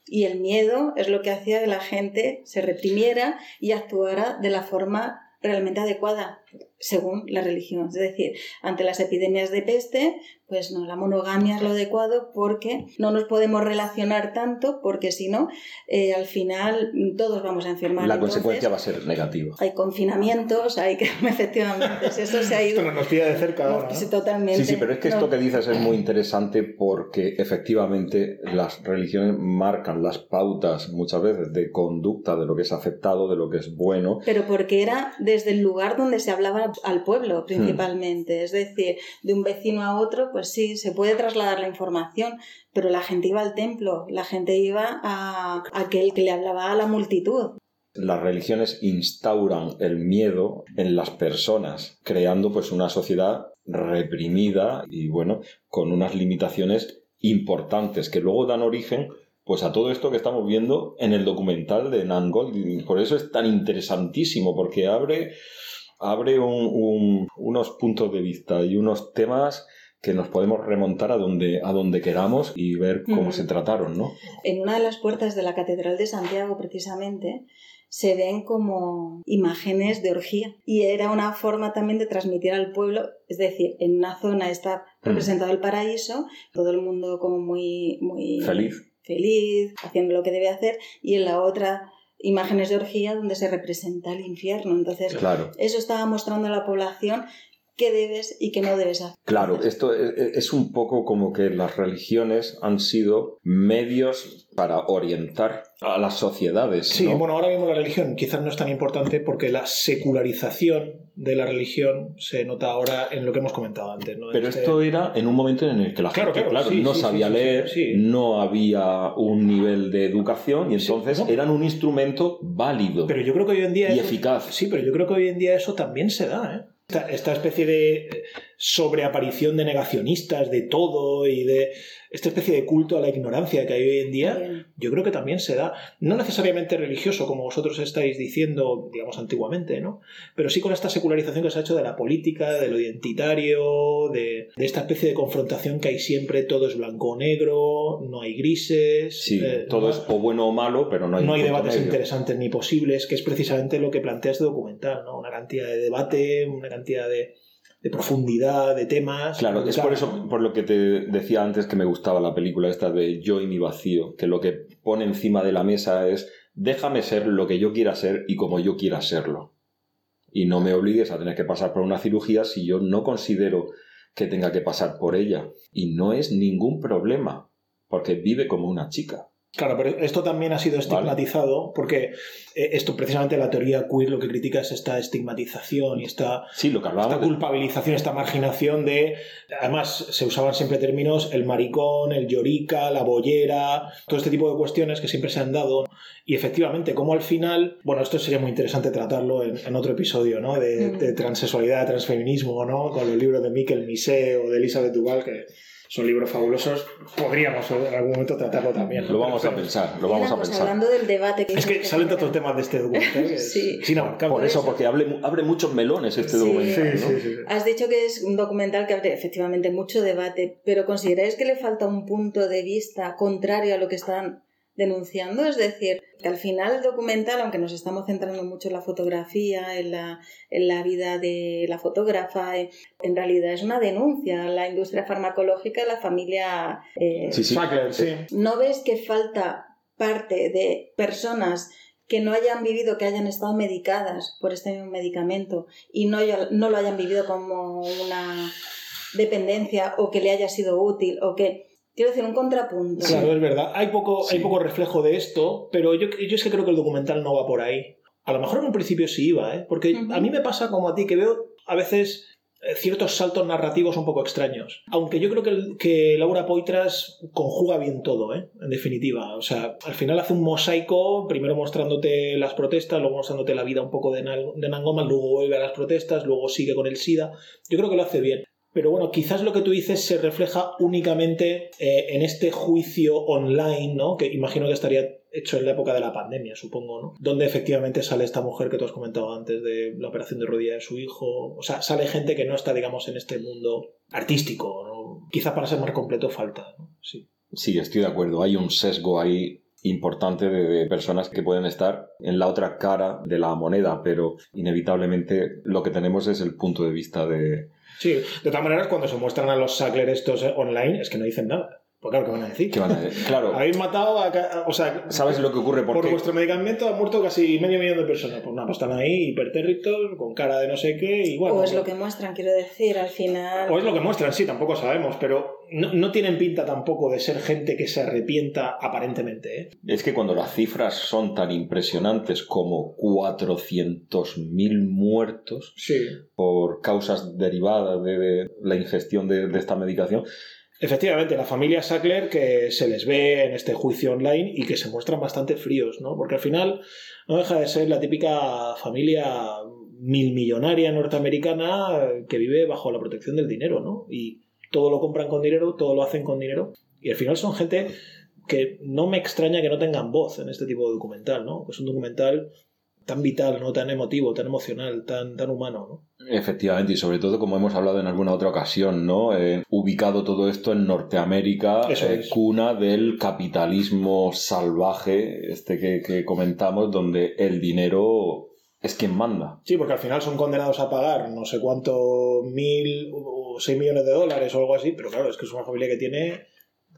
Y el miedo es lo que hacía que la gente se reprimiera y actuara de la forma realmente adecuada según la religión. Es decir, ante las epidemias de peste, pues no, la monogamia es lo adecuado porque no nos podemos relacionar tanto porque si no, eh, al final todos vamos a enfermar. La Entonces, consecuencia va a ser negativa. Hay confinamientos, hay que efectivamente, si eso se ha ido Esto no nos pilla de cerca ahora. totalmente. Sí, sí, pero es que esto No. que dices es muy interesante porque efectivamente las religiones marcan las pautas muchas veces de conducta, de lo que es aceptado, de lo que es bueno. Pero porque era desde el lugar donde se hablaba al Hmm. pueblo, principalmente. Es decir, de un vecino a otro, pues sí, se puede trasladar la información, pero la gente iba al templo, la gente iba a aquel que le hablaba a la multitud. Las religiones instauran el miedo en las personas, creando pues una sociedad reprimida y bueno, con unas limitaciones importantes que luego dan origen pues a todo esto que estamos viendo en el documental de Nan Goldwyn. Por eso es tan interesantísimo, porque abre, abre un- un- unos puntos de vista y unos temas que nos podemos remontar a donde, a donde queramos y ver cómo Mm. se trataron, ¿no? En una de las puertas de la Catedral de Santiago, precisamente, se ven como imágenes de orgía. Y era una forma también de transmitir al pueblo, es decir, en una zona está Mm. representado el paraíso, todo el mundo como muy, muy Feliz. feliz, haciendo lo que debe hacer, y en la otra imágenes de orgía donde se representa el infierno. Entonces, Claro. eso estaba mostrando a la población qué debes y qué no debes hacer. Claro, esto es, es un poco como que las religiones han sido medios para orientar a las sociedades. Sí, ¿no? bueno, ahora mismo la religión quizás no es tan importante porque la secularización de la religión se nota ahora en lo que hemos comentado antes. ¿no? Pero Este- esto era en un momento en el que la Claro, gente, claro, claro, sí, no sí, sabía sí, leer, sí. no había un nivel de educación y entonces no. eran un instrumento válido. Pero yo creo que hoy en día... Y eso- eficaz. Sí, pero yo creo que hoy en día eso también se da, ¿eh? Esta, especie de sobreaparición de negacionistas de todo y de esta especie de culto a la ignorancia que hay hoy en día, Bien. yo creo que también se da, no necesariamente religioso como vosotros estáis diciendo, digamos, antiguamente, ¿no? Pero sí con esta secularización que se ha hecho de la política, de lo identitario, de, de esta especie de confrontación que hay siempre, todo es blanco o negro, no hay grises. Sí, eh, todo no- es o bueno o malo, pero no hay, no hay debates medio. interesantes ni posibles, que es precisamente lo que plantea este documental, ¿no? Una cantidad de debate, una cantidad de, de profundidad, de temas. Claro, es por eso, por lo que te decía antes que me gustaba la película esta de Yo y mi vacío, que lo que pone encima de la mesa es déjame ser lo que yo quiera ser y como yo quiera serlo. Y no me obligues a tener que pasar por una cirugía si yo no considero que tenga que pasar por ella. Y no es ningún problema, porque vive como una chica. Claro, pero esto también ha sido estigmatizado porque eh, esto precisamente la teoría queer lo que critica es esta estigmatización y esta, Sí, lo que esta de- culpabilización, esta marginación de... Además, se usaban siempre términos el maricón, el llorica, la bollera, todo este tipo de cuestiones que siempre se han dado. Y efectivamente, como al final... Bueno, esto sería muy interesante tratarlo en, en otro episodio, ¿no? De, Mm. de transexualidad, transfeminismo, ¿no? Con los libros de Miquel Misé o de Elizabeth Duval, que son libros fabulosos. Podríamos en algún momento tratarlo también. ¿no? Lo vamos a pensar, lo vamos a pensar. Hablando del debate que Es que salen tantos temas de este documental que es, Sí. es inabarcable. Por eso, porque abre, abre muchos melones este Sí. documental, Sí, ¿no? sí, sí. Has dicho que es un documental que abre efectivamente mucho debate, pero ¿consideráis que le falta un punto de vista contrario a lo que están denunciando? Es decir, que al final el documental, aunque nos estamos centrando mucho en la fotografía, en la, en la vida de la fotógrafa, eh, en realidad es una denuncia a la industria farmacológica y la familia... eh, Sí, sí. ¿No ves que falta parte de personas que no hayan vivido, que hayan estado medicadas por este mismo medicamento y no lo hayan vivido como una dependencia o que le haya sido útil o que... Quiero decir, un contrapunto. Claro, es verdad. Hay poco, Sí. hay poco reflejo de esto, pero yo, yo es que creo que el documental no va por ahí. A lo mejor en un principio sí iba, ¿eh? Porque a mí me pasa como a ti, que veo a veces eh, ciertos saltos narrativos un poco extraños. Aunque yo creo que, que Laura Poitras conjuga bien todo, ¿eh? En definitiva. O sea, al final hace un mosaico, primero mostrándote las protestas, luego mostrándote la vida un poco de, Nal- de Nangoma, luego vuelve a las protestas, luego sigue con el SIDA. Yo creo que lo hace bien. Pero bueno, quizás lo que tú dices se refleja únicamente eh, en este juicio online, ¿no? Que imagino que estaría hecho en la época de la pandemia, supongo, ¿no? Donde efectivamente sale esta mujer que tú has comentado antes de la operación de rodilla de su hijo. O sea, sale gente que no está, digamos, en este mundo artístico, ¿no? Quizás para ser más completo falta, ¿no? Sí. Sí, estoy de acuerdo. Hay un sesgo ahí importante de, de personas que pueden estar en la otra cara de la moneda, pero inevitablemente lo que tenemos es el punto de vista de... Sí, de todas maneras, cuando se muestran a los Sackler estos eh, online, es que no dicen nada. Pues claro, ¿qué van a decir? ¿Qué van a decir? Claro, Habéis matado a... O sea, ¿sabes lo que ocurre? Por vuestro medicamento ha muerto casi medio millón de personas. Pues nada, pues están ahí hipertérritos, con cara de no sé qué, y bueno. o es lo que muestran, quiero decir, al final... o es lo que muestran, sí, tampoco sabemos, pero no, no tienen pinta tampoco de ser gente que se arrepienta aparentemente. ¿eh? es que cuando las cifras son tan impresionantes como 400.000 muertos Sí. por causas derivadas de, de la ingestión de, de esta medicación, Efectivamente, la familia Sackler que se les ve en este juicio online y que se muestran bastante fríos, ¿no? Porque al final no deja de ser la típica familia milmillonaria norteamericana que vive bajo la protección del dinero, ¿no? Y todo lo compran con dinero, todo lo hacen con dinero. Y al final son gente que no me extraña que no tengan voz en este tipo de documental, ¿no? Es un documental tan vital, ¿no? Tan emotivo, tan emocional, tan, tan humano, ¿no? Efectivamente, y sobre todo, como hemos hablado en alguna otra ocasión, ¿no? Eh, ubicado todo esto en Norteamérica, eh, cuna del capitalismo salvaje, este que, que comentamos, donde el dinero es quien manda. Sí, porque al final son condenados a pagar no sé cuánto, mil o seis millones de dólares o algo así, pero claro, es que es una familia que tiene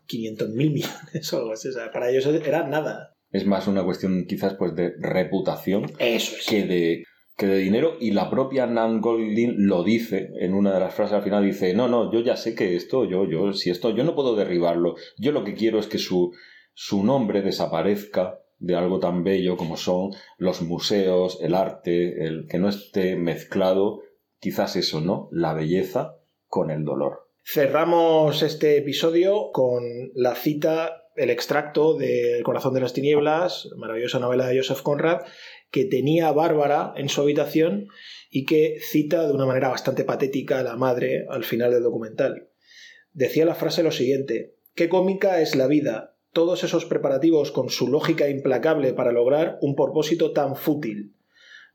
500 mil millones o algo así. O sea, para ellos era nada. Es más una cuestión quizás pues de reputación Eso es. que de, que de dinero. Y la propia Nan Goldin lo dice en una de las frases al final dice no no yo ya sé que esto yo yo si esto yo no puedo derribarlo. Yo lo que quiero es que su su nombre desaparezca de algo tan bello como son los museos el arte el que no esté mezclado quizás eso no la belleza con el dolor Cerramos este episodio con la cita, el extracto de El corazón de las tinieblas, maravillosa novela de Joseph Conrad, que tenía Bárbara en su habitación y que cita de una manera bastante patética a la madre al final del documental. Decía la frase lo siguiente, qué cómica es la vida, todos esos preparativos con su lógica implacable para lograr un propósito tan fútil.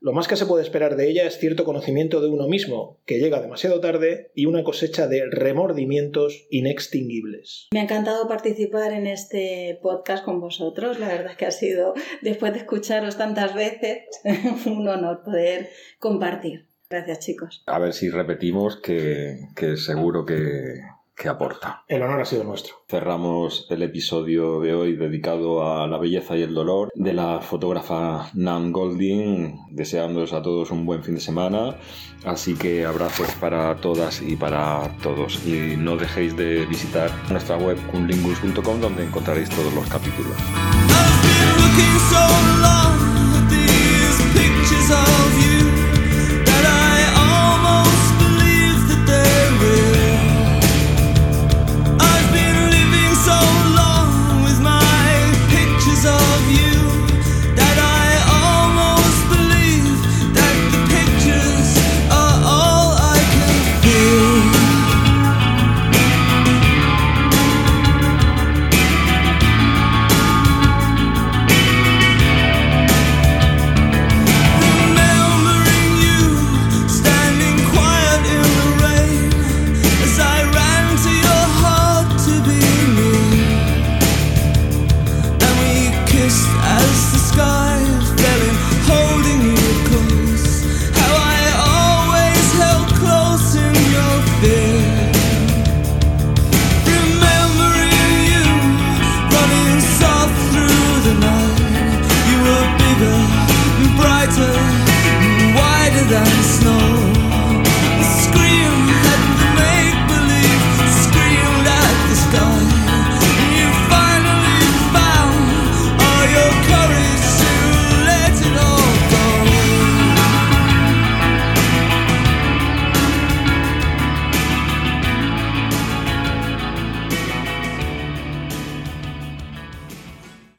Lo más que se puede esperar de ella es cierto conocimiento de uno mismo, que llega demasiado tarde, y una cosecha de remordimientos inextinguibles. Me ha encantado participar en este podcast con vosotros. La verdad es que ha sido, después de escucharos tantas veces, un honor poder compartir. Gracias, chicos. a ver si repetimos que, que seguro que, que aporta. El honor ha sido nuestro. Cerramos el episodio de hoy dedicado a la belleza y el dolor de la fotógrafa Nan Golding, deseándoos a todos un buen fin de semana. Así que abrazos para todas y para todos. Y no dejéis de visitar nuestra web kunlingus.com donde encontraréis todos los capítulos.